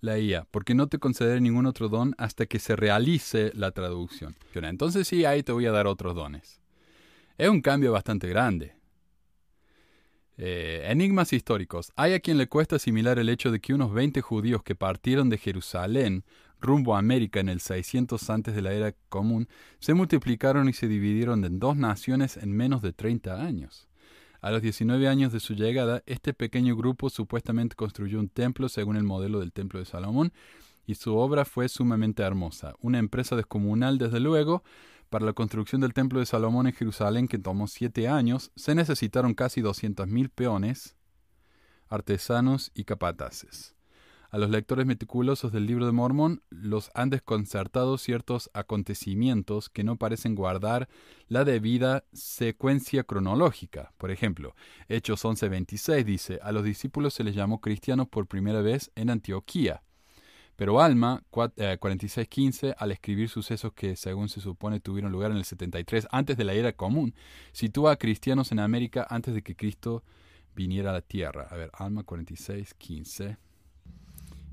leía, porque no te concederé ningún otro don hasta que se realice la traducción. Entonces sí, ahí te voy a dar otros dones. Es un cambio bastante grande. Eh, enigmas históricos. Hay a quien le cuesta asimilar el hecho de que unos 20 judíos que partieron de Jerusalén rumbo a América en el 600 antes de la era común se multiplicaron y se dividieron en dos naciones en menos de 30 años. A los 19 años de su llegada, este pequeño grupo supuestamente construyó un templo según el modelo del templo de Salomón, y su obra fue sumamente hermosa. Una empresa descomunal, desde luego, para la construcción del Templo de Salomón en Jerusalén, que tomó siete años, se necesitaron casi 200.000 peones, artesanos y capataces. A los lectores meticulosos del libro de Mormón los han desconcertado ciertos acontecimientos que no parecen guardar la debida secuencia cronológica. Por ejemplo, Hechos 11:26 dice, a los discípulos se les llamó cristianos por primera vez en Antioquía. Pero Alma, 4615, eh, al escribir sucesos que según se supone tuvieron lugar en el 73 antes de la era común, sitúa a cristianos en América antes de que Cristo viniera a la tierra. A ver, Alma 4615.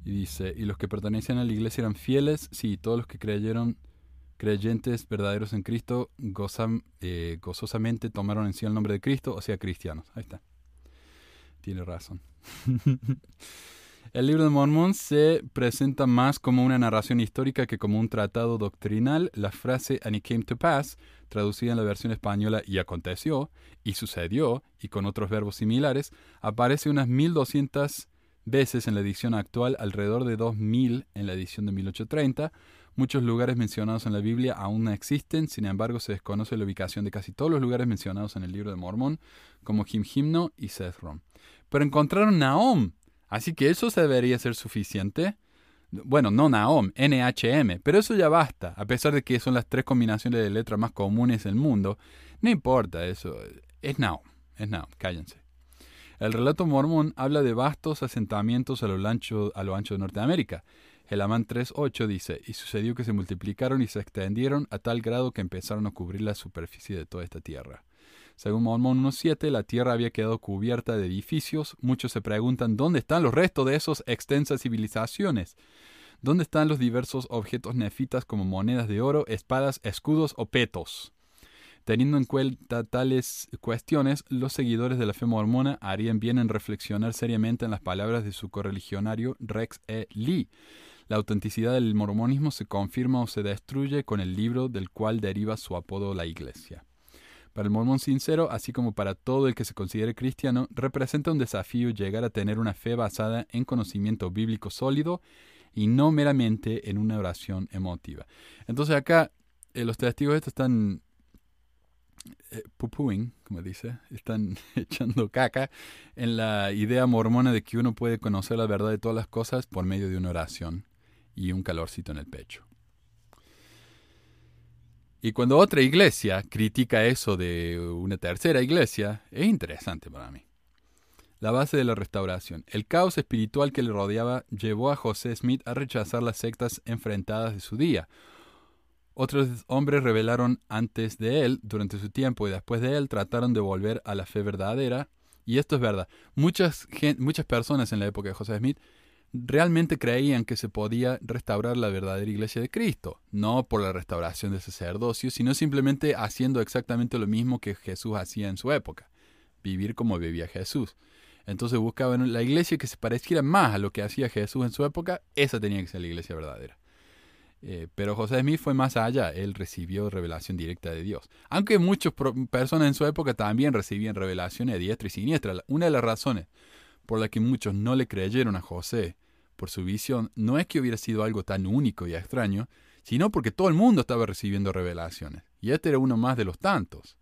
Y dice, y los que pertenecían a la iglesia eran fieles, sí, todos los que creyeron, creyentes verdaderos en Cristo, gozan, eh, gozosamente tomaron en sí el nombre de Cristo, o sea, cristianos. Ahí está. Tiene razón. El libro de Mormón se presenta más como una narración histórica que como un tratado doctrinal. La frase And it came to pass, traducida en la versión española y aconteció, y sucedió, y con otros verbos similares, aparece unas 1200 veces en la edición actual, alrededor de 2000 en la edición de 1830. Muchos lugares mencionados en la Biblia aún no existen, sin embargo se desconoce la ubicación de casi todos los lugares mencionados en el libro de Mormón, como Himno y Sethron. Pero encontraron Naom Así que eso debería ser suficiente. Bueno, no Naom, NHM, pero eso ya basta, a pesar de que son las tres combinaciones de letras más comunes del mundo. No importa eso, es Naom, es Naom, cállense. El relato mormón habla de vastos asentamientos a lo ancho, a lo ancho de Norteamérica. El Amán 3.8 dice, y sucedió que se multiplicaron y se extendieron a tal grado que empezaron a cubrir la superficie de toda esta tierra. Según Mormón 1.7, la tierra había quedado cubierta de edificios. Muchos se preguntan dónde están los restos de esas extensas civilizaciones. ¿Dónde están los diversos objetos nefitas como monedas de oro, espadas, escudos o petos? Teniendo en cuenta tales cuestiones, los seguidores de la fe mormona harían bien en reflexionar seriamente en las palabras de su correligionario Rex E. Lee. La autenticidad del mormonismo se confirma o se destruye con el libro del cual deriva su apodo la Iglesia. Para el mormón sincero, así como para todo el que se considere cristiano, representa un desafío llegar a tener una fe basada en conocimiento bíblico sólido y no meramente en una oración emotiva. Entonces acá eh, los testigos estos están eh, como dice, están echando caca en la idea mormona de que uno puede conocer la verdad de todas las cosas por medio de una oración y un calorcito en el pecho. Y cuando otra iglesia critica eso de una tercera iglesia, es interesante para mí. La base de la restauración. El caos espiritual que le rodeaba llevó a José Smith a rechazar las sectas enfrentadas de su día. Otros hombres revelaron antes de él, durante su tiempo y después de él, trataron de volver a la fe verdadera. Y esto es verdad. Muchas, muchas personas en la época de José Smith realmente creían que se podía restaurar la verdadera iglesia de Cristo, no por la restauración del sacerdocio, sino simplemente haciendo exactamente lo mismo que Jesús hacía en su época, vivir como vivía Jesús. Entonces buscaban la iglesia que se pareciera más a lo que hacía Jesús en su época, esa tenía que ser la iglesia verdadera. Eh, pero José Smith fue más allá, él recibió revelación directa de Dios. Aunque muchas personas en su época también recibían revelaciones diestra y siniestra. Una de las razones por las que muchos no le creyeron a José por su visión no es que hubiera sido algo tan único y extraño, sino porque todo el mundo estaba recibiendo revelaciones. Y este era uno más de los tantos.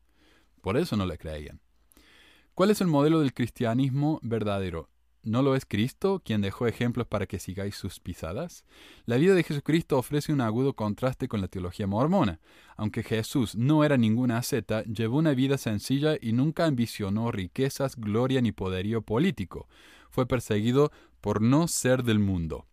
Por eso no le creían. ¿Cuál es el modelo del cristianismo verdadero? ¿No lo es Cristo quien dejó ejemplos para que sigáis sus pisadas? La vida de Jesucristo ofrece un agudo contraste con la teología mormona. Aunque Jesús no era ninguna asceta, llevó una vida sencilla y nunca ambicionó riquezas, gloria ni poderío político. Fue perseguido por no ser del mundo.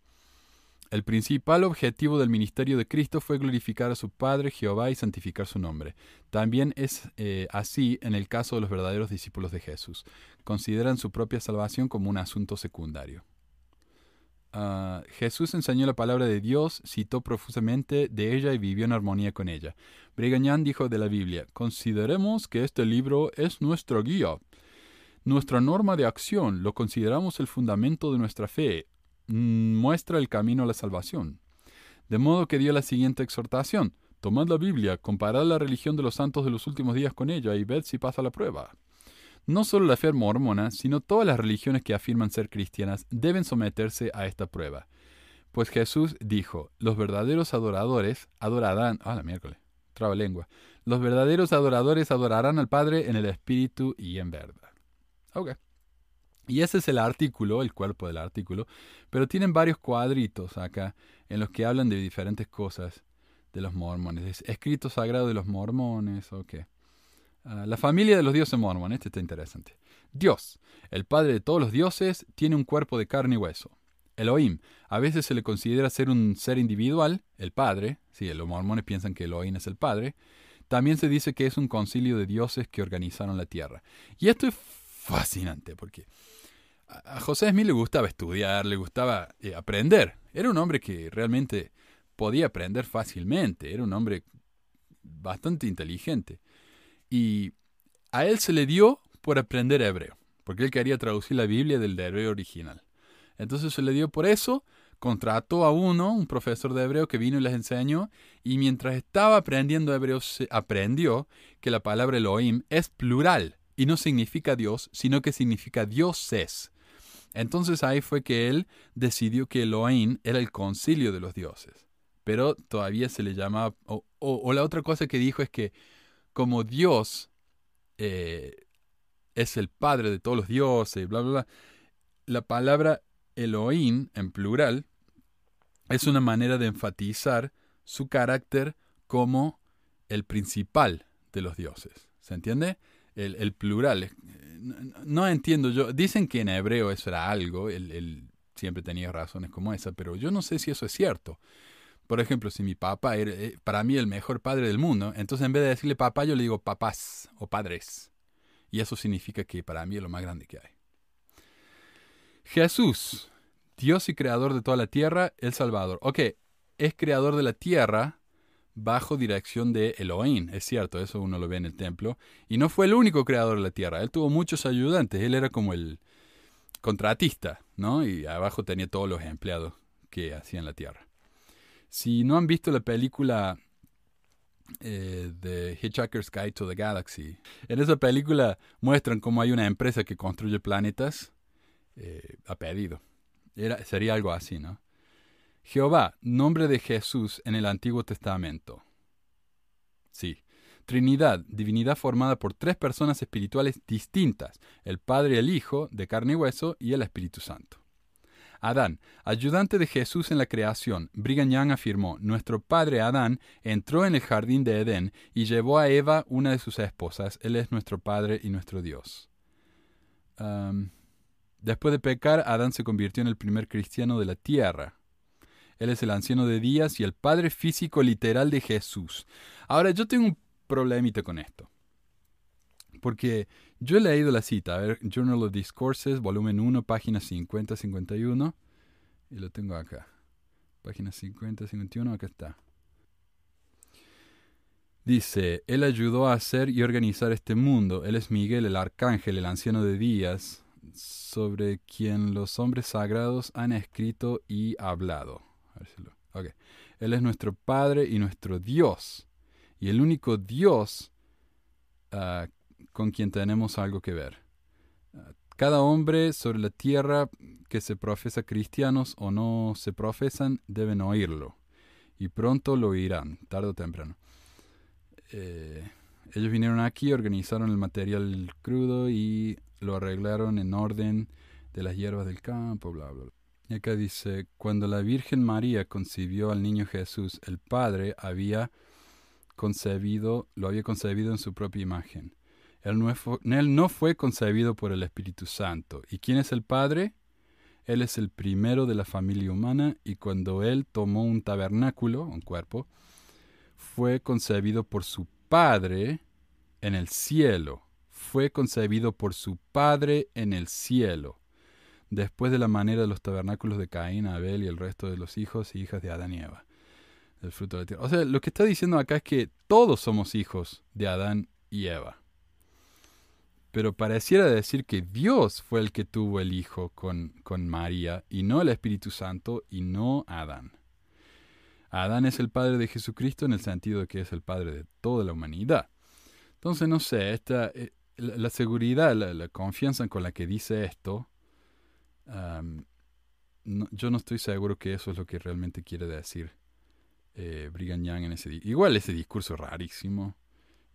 El principal objetivo del ministerio de Cristo fue glorificar a su Padre Jehová y santificar su nombre. También es eh, así en el caso de los verdaderos discípulos de Jesús. Consideran su propia salvación como un asunto secundario. Ah, Jesús enseñó la palabra de Dios, citó profusamente de ella y vivió en armonía con ella. Brigham dijo de la Biblia, consideremos que este libro es nuestra guía, nuestra norma de acción, lo consideramos el fundamento de nuestra fe, muestra el camino a la salvación. De modo que dio la siguiente exhortación. Tomad la Biblia, comparad la religión de los santos de los últimos días con ella y ved si pasa la prueba. No solo la fe mormona, sino todas las religiones que afirman ser cristianas deben someterse a esta prueba. Pues Jesús dijo, los verdaderos adoradores adorarán... Ah, la miércoles, traba lengua. Los verdaderos adoradores adorarán al Padre en el Espíritu y en verdad. Ok. Y ese es el artículo, el cuerpo del artículo, pero tienen varios cuadritos acá en los que hablan de diferentes cosas de los mormones. Escrito sagrado de los mormones, ok. Ah, la familia de los dioses mormones, este está interesante. Dios, el padre de todos los dioses, tiene un cuerpo de carne y hueso. Elohim, a veces se le considera ser un ser individual, el padre, sí, los mormones piensan que Elohim es el padre. También se dice que es un concilio de dioses que organizaron la tierra. Y esto es fascinante porque a José Smith le gustaba estudiar, le gustaba eh, aprender. Era un hombre que realmente podía aprender fácilmente, era un hombre bastante inteligente. Y a él se le dio por aprender hebreo, porque él quería traducir la Biblia del hebreo original. Entonces se le dio por eso, contrató a uno, un profesor de hebreo que vino y les enseñó, y mientras estaba aprendiendo hebreo, se aprendió que la palabra Elohim es plural y no significa Dios, sino que significa dioses. Entonces ahí fue que él decidió que Elohim era el concilio de los dioses. Pero todavía se le llamaba... O, la otra cosa que dijo es que como Dios eh, es el padre de todos los dioses, bla, bla, bla, la palabra Elohim en plural es una manera de enfatizar su carácter como el principal de los dioses. ¿Se entiende? el, plural. No, entiendo yo. Dicen que en hebreo eso era algo, él, siempre tenía razones como esa, pero yo no sé si eso es cierto. Por ejemplo, si mi papá era eh, para mí el mejor padre del mundo, entonces en vez de decirle papá, yo le digo papás o padres. Y eso significa que para mí es lo más grande que hay. Jesús, Dios y creador de toda la tierra, el Salvador. Ok, es creador de la tierra, bajo dirección de Elohim, es cierto, eso uno lo ve en el templo, y no fue el único creador de la tierra, él tuvo muchos ayudantes, él era como el contratista, ¿no? Y abajo tenía todos los empleados que hacían la tierra. Si no han visto la película eh, de Hitchhiker's Guide to the Galaxy, en esa película muestran cómo hay una empresa que construye planetas eh, a pedido. Sería algo así, ¿no? Jehová, nombre de Jesús en el Antiguo Testamento. Sí. Trinidad, divinidad formada por tres personas espirituales distintas, el Padre el Hijo, de carne y hueso, y el Espíritu Santo. Adán, ayudante de Jesús en la creación, Brigham Young afirmó, nuestro padre Adán entró en el jardín de Edén y llevó a Eva, una de sus esposas, él es nuestro padre y nuestro Dios. después de pecar, Adán se convirtió en el primer cristiano de la tierra. Él es el anciano de días y el padre físico literal de Jesús. Ahora, yo tengo un problemita con esto. Porque yo he leído la cita, a ver, Journal of Discourses, volumen 1, página 50-51, y lo tengo acá. Página 50-51, acá está. Dice, Él ayudó a hacer y organizar este mundo. Él es Miguel, el arcángel, el anciano de días, sobre quien los hombres sagrados han escrito y hablado. Él es nuestro Padre y nuestro Dios, y el único Dios uh, con quien tenemos algo que ver. Cada hombre sobre la tierra que se profesa cristianos o no se profesan deben oírlo, y pronto lo oirán, tarde o temprano. Eh, ellos vinieron aquí, organizaron el material crudo y lo arreglaron en orden de las hierbas del campo, bla, bla, bla. Y acá dice, cuando la Virgen María concibió al niño Jesús, el Padre había concebido, lo había concebido en su propia imagen. Él no, fue, él no fue concebido por el Espíritu Santo. ¿Y quién es el Padre? Él es el primero de la familia humana y cuando Él tomó un tabernáculo, un cuerpo, fue concebido por su Padre en el cielo. Fue concebido por su Padre en el cielo. Después de la manera de los tabernáculos de Caín, Abel y el resto de los hijos y hijas de Adán y Eva. Fruto de tierra. O sea, lo que está diciendo acá es que todos somos hijos de Adán y Eva pero pareciera decir que Dios fue el que tuvo el Hijo con, con María, y no el Espíritu Santo, y no Adán. Adán es el padre de Jesucristo en el sentido de que es el padre de toda la humanidad. Entonces, no sé, esta, eh, la, seguridad, la, confianza con la que dice esto, yo no estoy seguro que eso es lo que realmente quiere decir eh, Brigham Young en ese Igual ese discurso rarísimo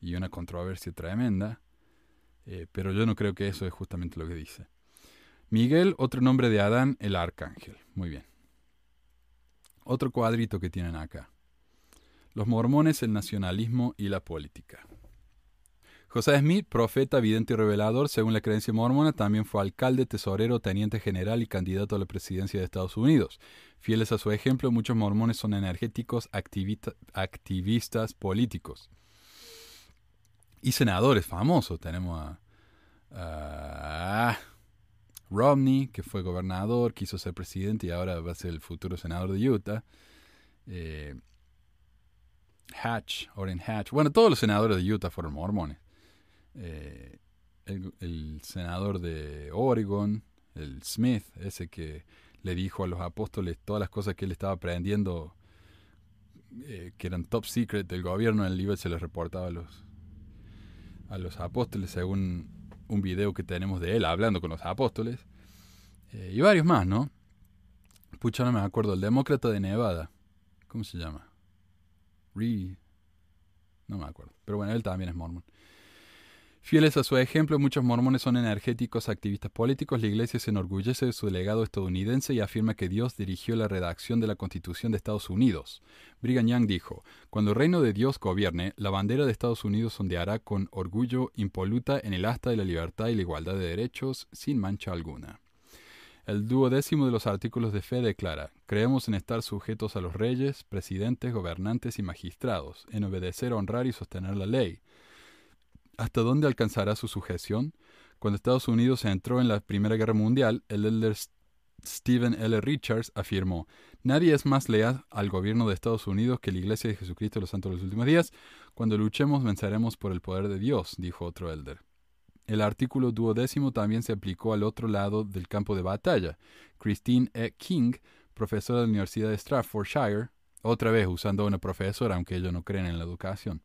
y una controversia tremenda, eh, pero yo no creo que eso es justamente lo que dice. Miguel, otro nombre de Adán, el arcángel. Muy bien. Otro cuadrito que tienen acá. Los mormones, el nacionalismo y la política. José Smith, profeta, vidente y revelador, según la creencia mormona, también fue alcalde, tesorero, teniente general y candidato a la presidencia de Estados Unidos. Fieles a su ejemplo, muchos mormones son energéticos activistas políticos y senadores famosos. Tenemos a, Romney, que fue gobernador, quiso ser presidente y ahora va a ser el futuro senador de Utah. Eh, Hatch, Orrin Hatch. Bueno, todos los senadores de Utah fueron mormones. Eh, el, senador de Oregon, el Smith, ese que le dijo a los apóstoles todas las cosas que él estaba aprendiendo, eh, que eran top secret del gobierno, el libro se les reportaba a los, a los apóstoles, según un video que tenemos de él hablando con los apóstoles. Eh, y varios más, ¿no? Pucha, no me acuerdo. El demócrata de Nevada. ¿Cómo se llama? Reed. No me acuerdo. Pero bueno, él también es mormón. Fieles a su ejemplo, muchos mormones son energéticos activistas políticos. La iglesia se enorgullece de su legado estadounidense y afirma que Dios dirigió la redacción de la Constitución de Estados Unidos. Brigham Young dijo, Cuando el reino de Dios gobierne, la bandera de Estados Unidos ondeará con orgullo impoluta en el asta de la libertad y la igualdad de derechos, sin mancha alguna. El duodécimo de los artículos de fe declara, creemos en estar sujetos a los reyes, presidentes, gobernantes y magistrados, en obedecer, honrar y sostener la ley, ¿Hasta dónde alcanzará su sujeción? Cuando Estados Unidos entró en la Primera Guerra Mundial, el elder Stephen L. Richards afirmó, Nadie es más leal al gobierno de Estados Unidos que la Iglesia de Jesucristo de los Santos de los Últimos Días. Cuando luchemos venceremos por el poder de Dios, dijo otro elder. El artículo duodécimo también se aplicó al otro lado del campo de batalla. Christine E. King, profesora de la Universidad de Staffordshire, otra vez usando a una profesora, aunque ellos no creen en la educación,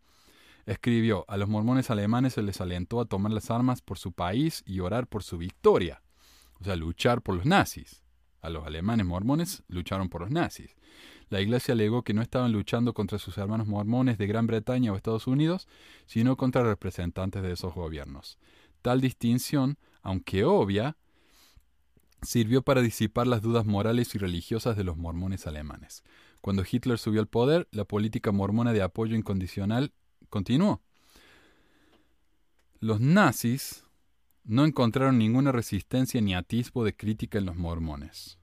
escribió, a los mormones alemanes se les alentó a tomar las armas por su país y orar por su victoria, o sea, luchar por los nazis. A los alemanes mormones lucharon por los nazis. La iglesia alegó que no estaban luchando contra sus hermanos mormones de Gran Bretaña o Estados Unidos, sino contra representantes de esos gobiernos. Tal distinción, aunque obvia, sirvió para disipar las dudas morales y religiosas de los mormones alemanes. Cuando Hitler subió al poder, la política mormona de apoyo incondicional Continuó. Los nazis no encontraron ninguna resistencia ni atisbo de crítica en los mormones.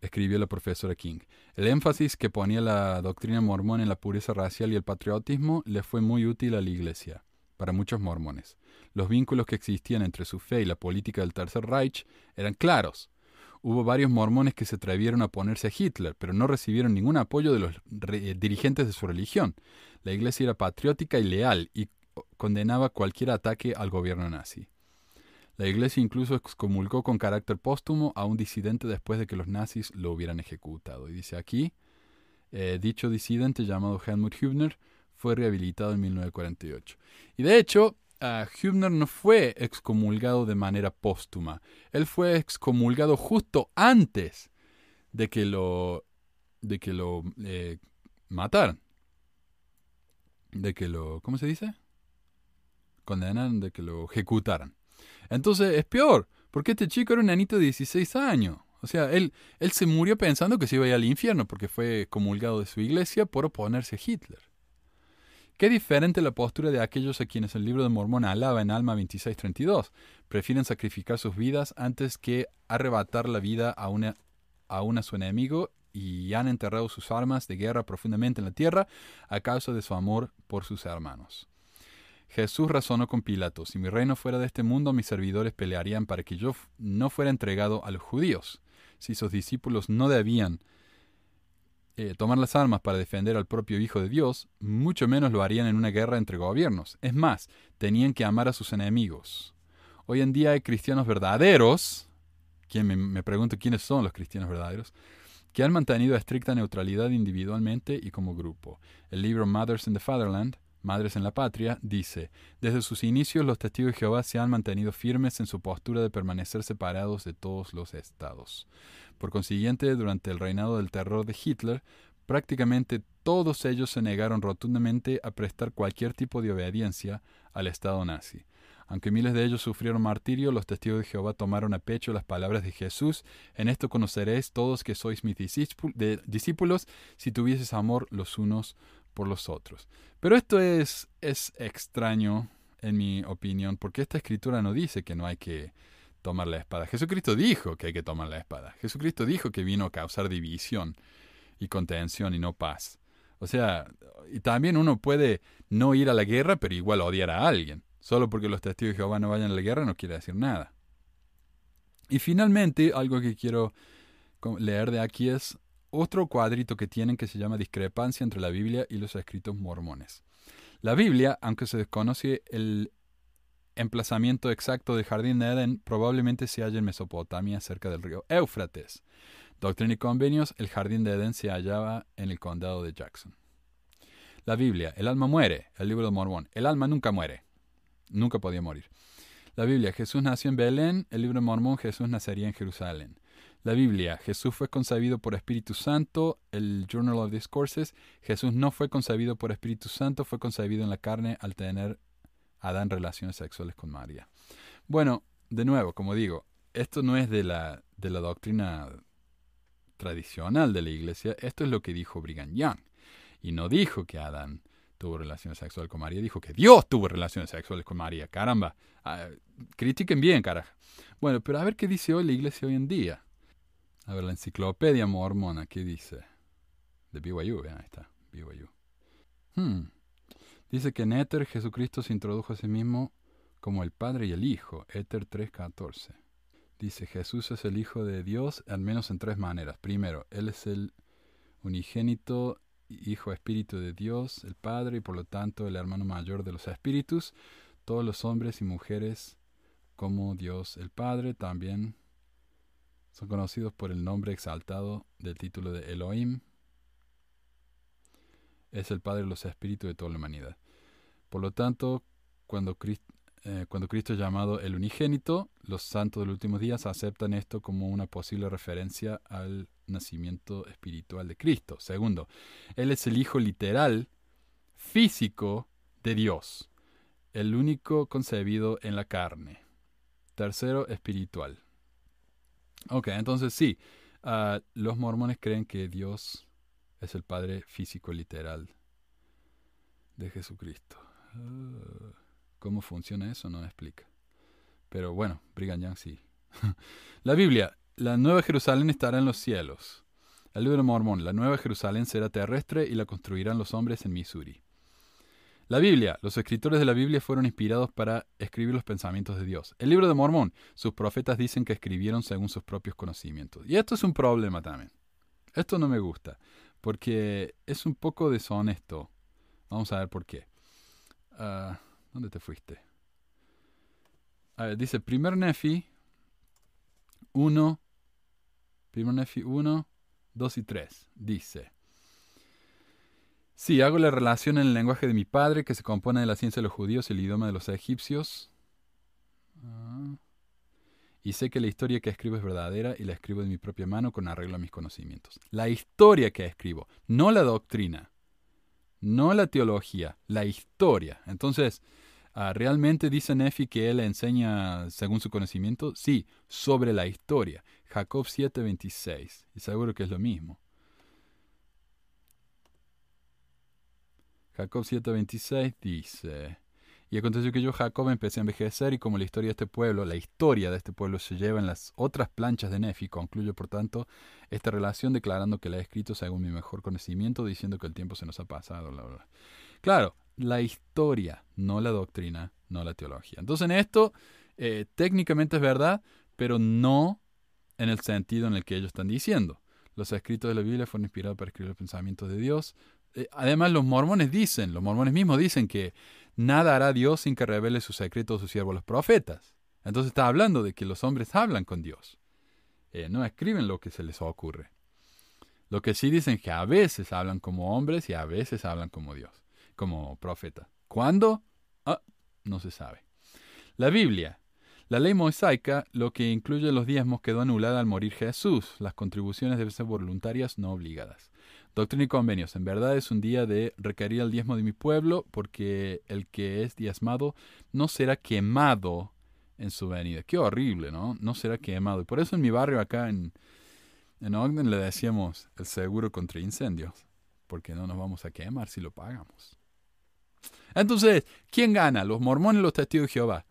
escribió la profesora King. El énfasis que ponía la doctrina mormona en la pureza racial y el patriotismo le fue muy útil a la Iglesia, para muchos mormones. Los vínculos que existían entre su fe y la política del Tercer Reich eran claros. Hubo varios mormones que se atrevieron a oponerse a Hitler, pero no recibieron ningún apoyo de los dirigentes de su religión. La Iglesia era patriótica y leal y condenaba cualquier ataque al gobierno nazi. La Iglesia incluso excomulgó con carácter póstumo a un disidente después de que los nazis lo hubieran ejecutado. Y dice aquí, eh, dicho disidente llamado Helmut Hübner fue rehabilitado en 1948. Y de hecho, Hübner no fue excomulgado de manera póstuma. Él fue excomulgado justo antes de que lo, de que lo eh, mataran. De que lo, ¿cómo se dice? Condenaran, de que lo ejecutaran. Entonces es peor, porque este chico era un nenito de 16 años. O sea, él, él se murió pensando que se iba al infierno porque fue comulgado de su iglesia por oponerse a Hitler. Qué diferente la postura de aquellos a quienes el libro de Mormón alaba en Alma 2632. Prefieren sacrificar sus vidas antes que arrebatar la vida a, una, a un su enemigo y han enterrado sus armas de guerra profundamente en la tierra a causa de su amor por sus hermanos. Jesús razonó con Pilato, si mi reino fuera de este mundo, mis servidores pelearían para que yo no fuera entregado a los judíos. Si sus discípulos no debían eh, tomar las armas para defender al propio Hijo de Dios, mucho menos lo harían en una guerra entre gobiernos. Es más, tenían que amar a sus enemigos. Hoy en día hay cristianos verdaderos, quien me, me pregunto quiénes son los cristianos verdaderos, que han mantenido estricta neutralidad individualmente y como grupo. El libro Mothers in the Fatherland Madres en la Patria, dice, desde sus inicios los testigos de Jehová se han mantenido firmes en su postura de permanecer separados de todos los estados. Por consiguiente, durante el reinado del terror de Hitler, prácticamente todos ellos se negaron rotundamente a prestar cualquier tipo de obediencia al Estado nazi. Aunque miles de ellos sufrieron martirio, los testigos de Jehová tomaron a pecho las palabras de Jesús. En esto conoceréis todos que sois mis discípulos si tuvieses amor los unos por los otros. Pero esto es, es extraño, en mi opinión, porque esta escritura no dice que no hay que tomar la espada. Jesucristo dijo que hay que tomar la espada. Jesucristo dijo que vino a causar división y contención y no paz. O sea, y también uno puede no ir a la guerra, pero igual odiar a alguien. Solo porque los testigos de Jehová no vayan a la guerra no quiere decir nada. Y finalmente, algo que quiero leer de aquí es otro cuadrito que tienen que se llama discrepancia entre la Biblia y los escritos mormones. La Biblia, aunque se desconoce el emplazamiento exacto del jardín de Edén, probablemente se halla en Mesopotamia, cerca del río Éufrates. Doctrina y convenios, el jardín de Edén se hallaba en el condado de Jackson. La Biblia, el alma muere, el libro de Mormón. El alma nunca muere, nunca podía morir. La Biblia, Jesús nació en Belén, el libro de Mormón, Jesús nacería en Jerusalén. La Biblia, Jesús fue concebido por Espíritu Santo, el Journal of Discourses, Jesús no fue concebido por Espíritu Santo, fue concebido en la carne al tener Adán relaciones sexuales con María. Bueno, de nuevo, como digo, esto no es de la, de la doctrina tradicional de la iglesia, esto es lo que dijo Brigham Young. Y no dijo que Adán tuvo relaciones sexuales con María, dijo que Dios tuvo relaciones sexuales con María. Caramba, ah, critiquen bien, carajo. Bueno, pero a ver qué dice hoy la iglesia hoy en día. A ver, la enciclopedia mormona, ¿qué dice? De BYU, ahí está, BYU. Hmm. Dice que en Éter Jesucristo se introdujo a sí mismo como el Padre y el Hijo, Éter 3.14. Dice, Jesús es el Hijo de Dios, al menos en tres maneras. Primero, Él es el unigénito Hijo Espíritu de Dios, el Padre, y por lo tanto el hermano mayor de los espíritus, todos los hombres y mujeres como Dios el Padre, también son conocidos por el nombre exaltado del título de Elohim. Es el Padre de los Espíritus de toda la humanidad. Por lo tanto, cuando Cristo, eh, cuando Cristo es llamado el unigénito, los santos de los últimos días aceptan esto como una posible referencia al nacimiento espiritual de Cristo. Segundo, Él es el Hijo literal, físico de Dios, el único concebido en la carne. Tercero, espiritual. Ok, entonces sí, ah, los mormones creen que Dios es el Padre físico literal de Jesucristo. Ah, ¿Cómo funciona eso? No explica. Pero bueno, Brigham Young sí. la Biblia, la Nueva Jerusalén estará en los cielos. El libro de Mormón, la Nueva Jerusalén será terrestre y la construirán los hombres en Missouri. La Biblia, los escritores de la Biblia fueron inspirados para escribir los pensamientos de Dios. El libro de Mormón, sus profetas dicen que escribieron según sus propios conocimientos. Y esto es un problema también. Esto no me gusta, porque es un poco deshonesto. Vamos a ver por qué. Ah, ¿Dónde te fuiste? A ver, dice primer Nefi 1, primer Nefi 1, 2 y 3. Dice, sí, hago la relación en el lenguaje de mi padre, que se compone de la ciencia de los judíos y el idioma de los egipcios. Ah, y sé que la historia que escribo es verdadera y la escribo de mi propia mano con arreglo a mis conocimientos. La historia que escribo, no la doctrina, no la teología, la historia. Entonces, Ah, ¿Realmente dice Nefi que él enseña según su conocimiento? Sí, sobre la historia. Jacob 7:26. Y seguro que es lo mismo. Jacob 7:26 dice, y aconteció que yo, Jacob, empecé a envejecer y como la historia de este pueblo, la historia de este pueblo se lleva en las otras planchas de Nefi, concluyo por tanto esta relación declarando que la he escrito según mi mejor conocimiento, diciendo que el tiempo se nos ha pasado. Claro, la historia, no la doctrina, no la teología. Entonces en esto eh, técnicamente es verdad, pero no en el sentido en el que ellos están diciendo. Los escritos de la Biblia fueron inspirados para escribir los pensamientos de Dios. Eh, además los mormones dicen, los mormones mismos dicen que nada hará Dios sin que revele sus secretos a sus siervos los profetas. Entonces está hablando de que los hombres hablan con Dios. Eh, no escriben lo que se les ocurre. Lo que sí dicen que a veces hablan como hombres y a veces hablan como Dios como profeta. ¿Cuándo? Ah, no se sabe. La Biblia. La ley mosaica, lo que incluye los diezmos, quedó anulada al morir Jesús. Las contribuciones deben ser voluntarias, no obligadas. Doctrina y convenios. En verdad es un día de requerir el diezmo de mi pueblo, porque el que es diezmado no será quemado en su venida. Qué horrible, ¿no? No será quemado. Y por eso en mi barrio acá en, en Ogden le decíamos el seguro contra incendios, porque no nos vamos a quemar si lo pagamos. Entonces, ¿quién gana? ¿Los mormones o los testigos de Jehová?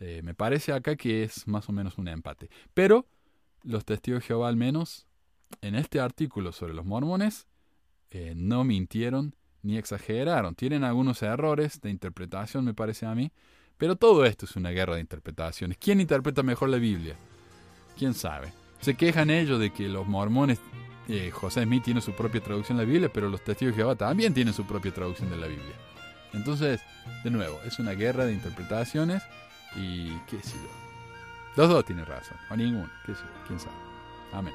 Eh, me parece acá que es más o menos un empate. Pero los testigos de Jehová al menos en este artículo sobre los mormones no mintieron ni exageraron. Tienen algunos errores de interpretación, me parece a mí. Pero todo esto es una guerra de interpretaciones. ¿Quién interpreta mejor la Biblia? ¿Quién sabe? Se quejan ellos de que los mormones, eh, José Smith tiene su propia traducción de la Biblia, pero los testigos de Jehová también tienen su propia traducción de la Biblia. Entonces, de nuevo, es una guerra de interpretaciones y qué sé yo. Los dos tienen razón, o ninguno, qué sé yo, quién sabe. Amén.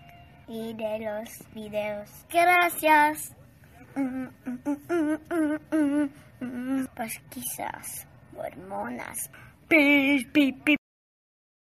Y de los videos. Gracias. Pues quizás hormonas.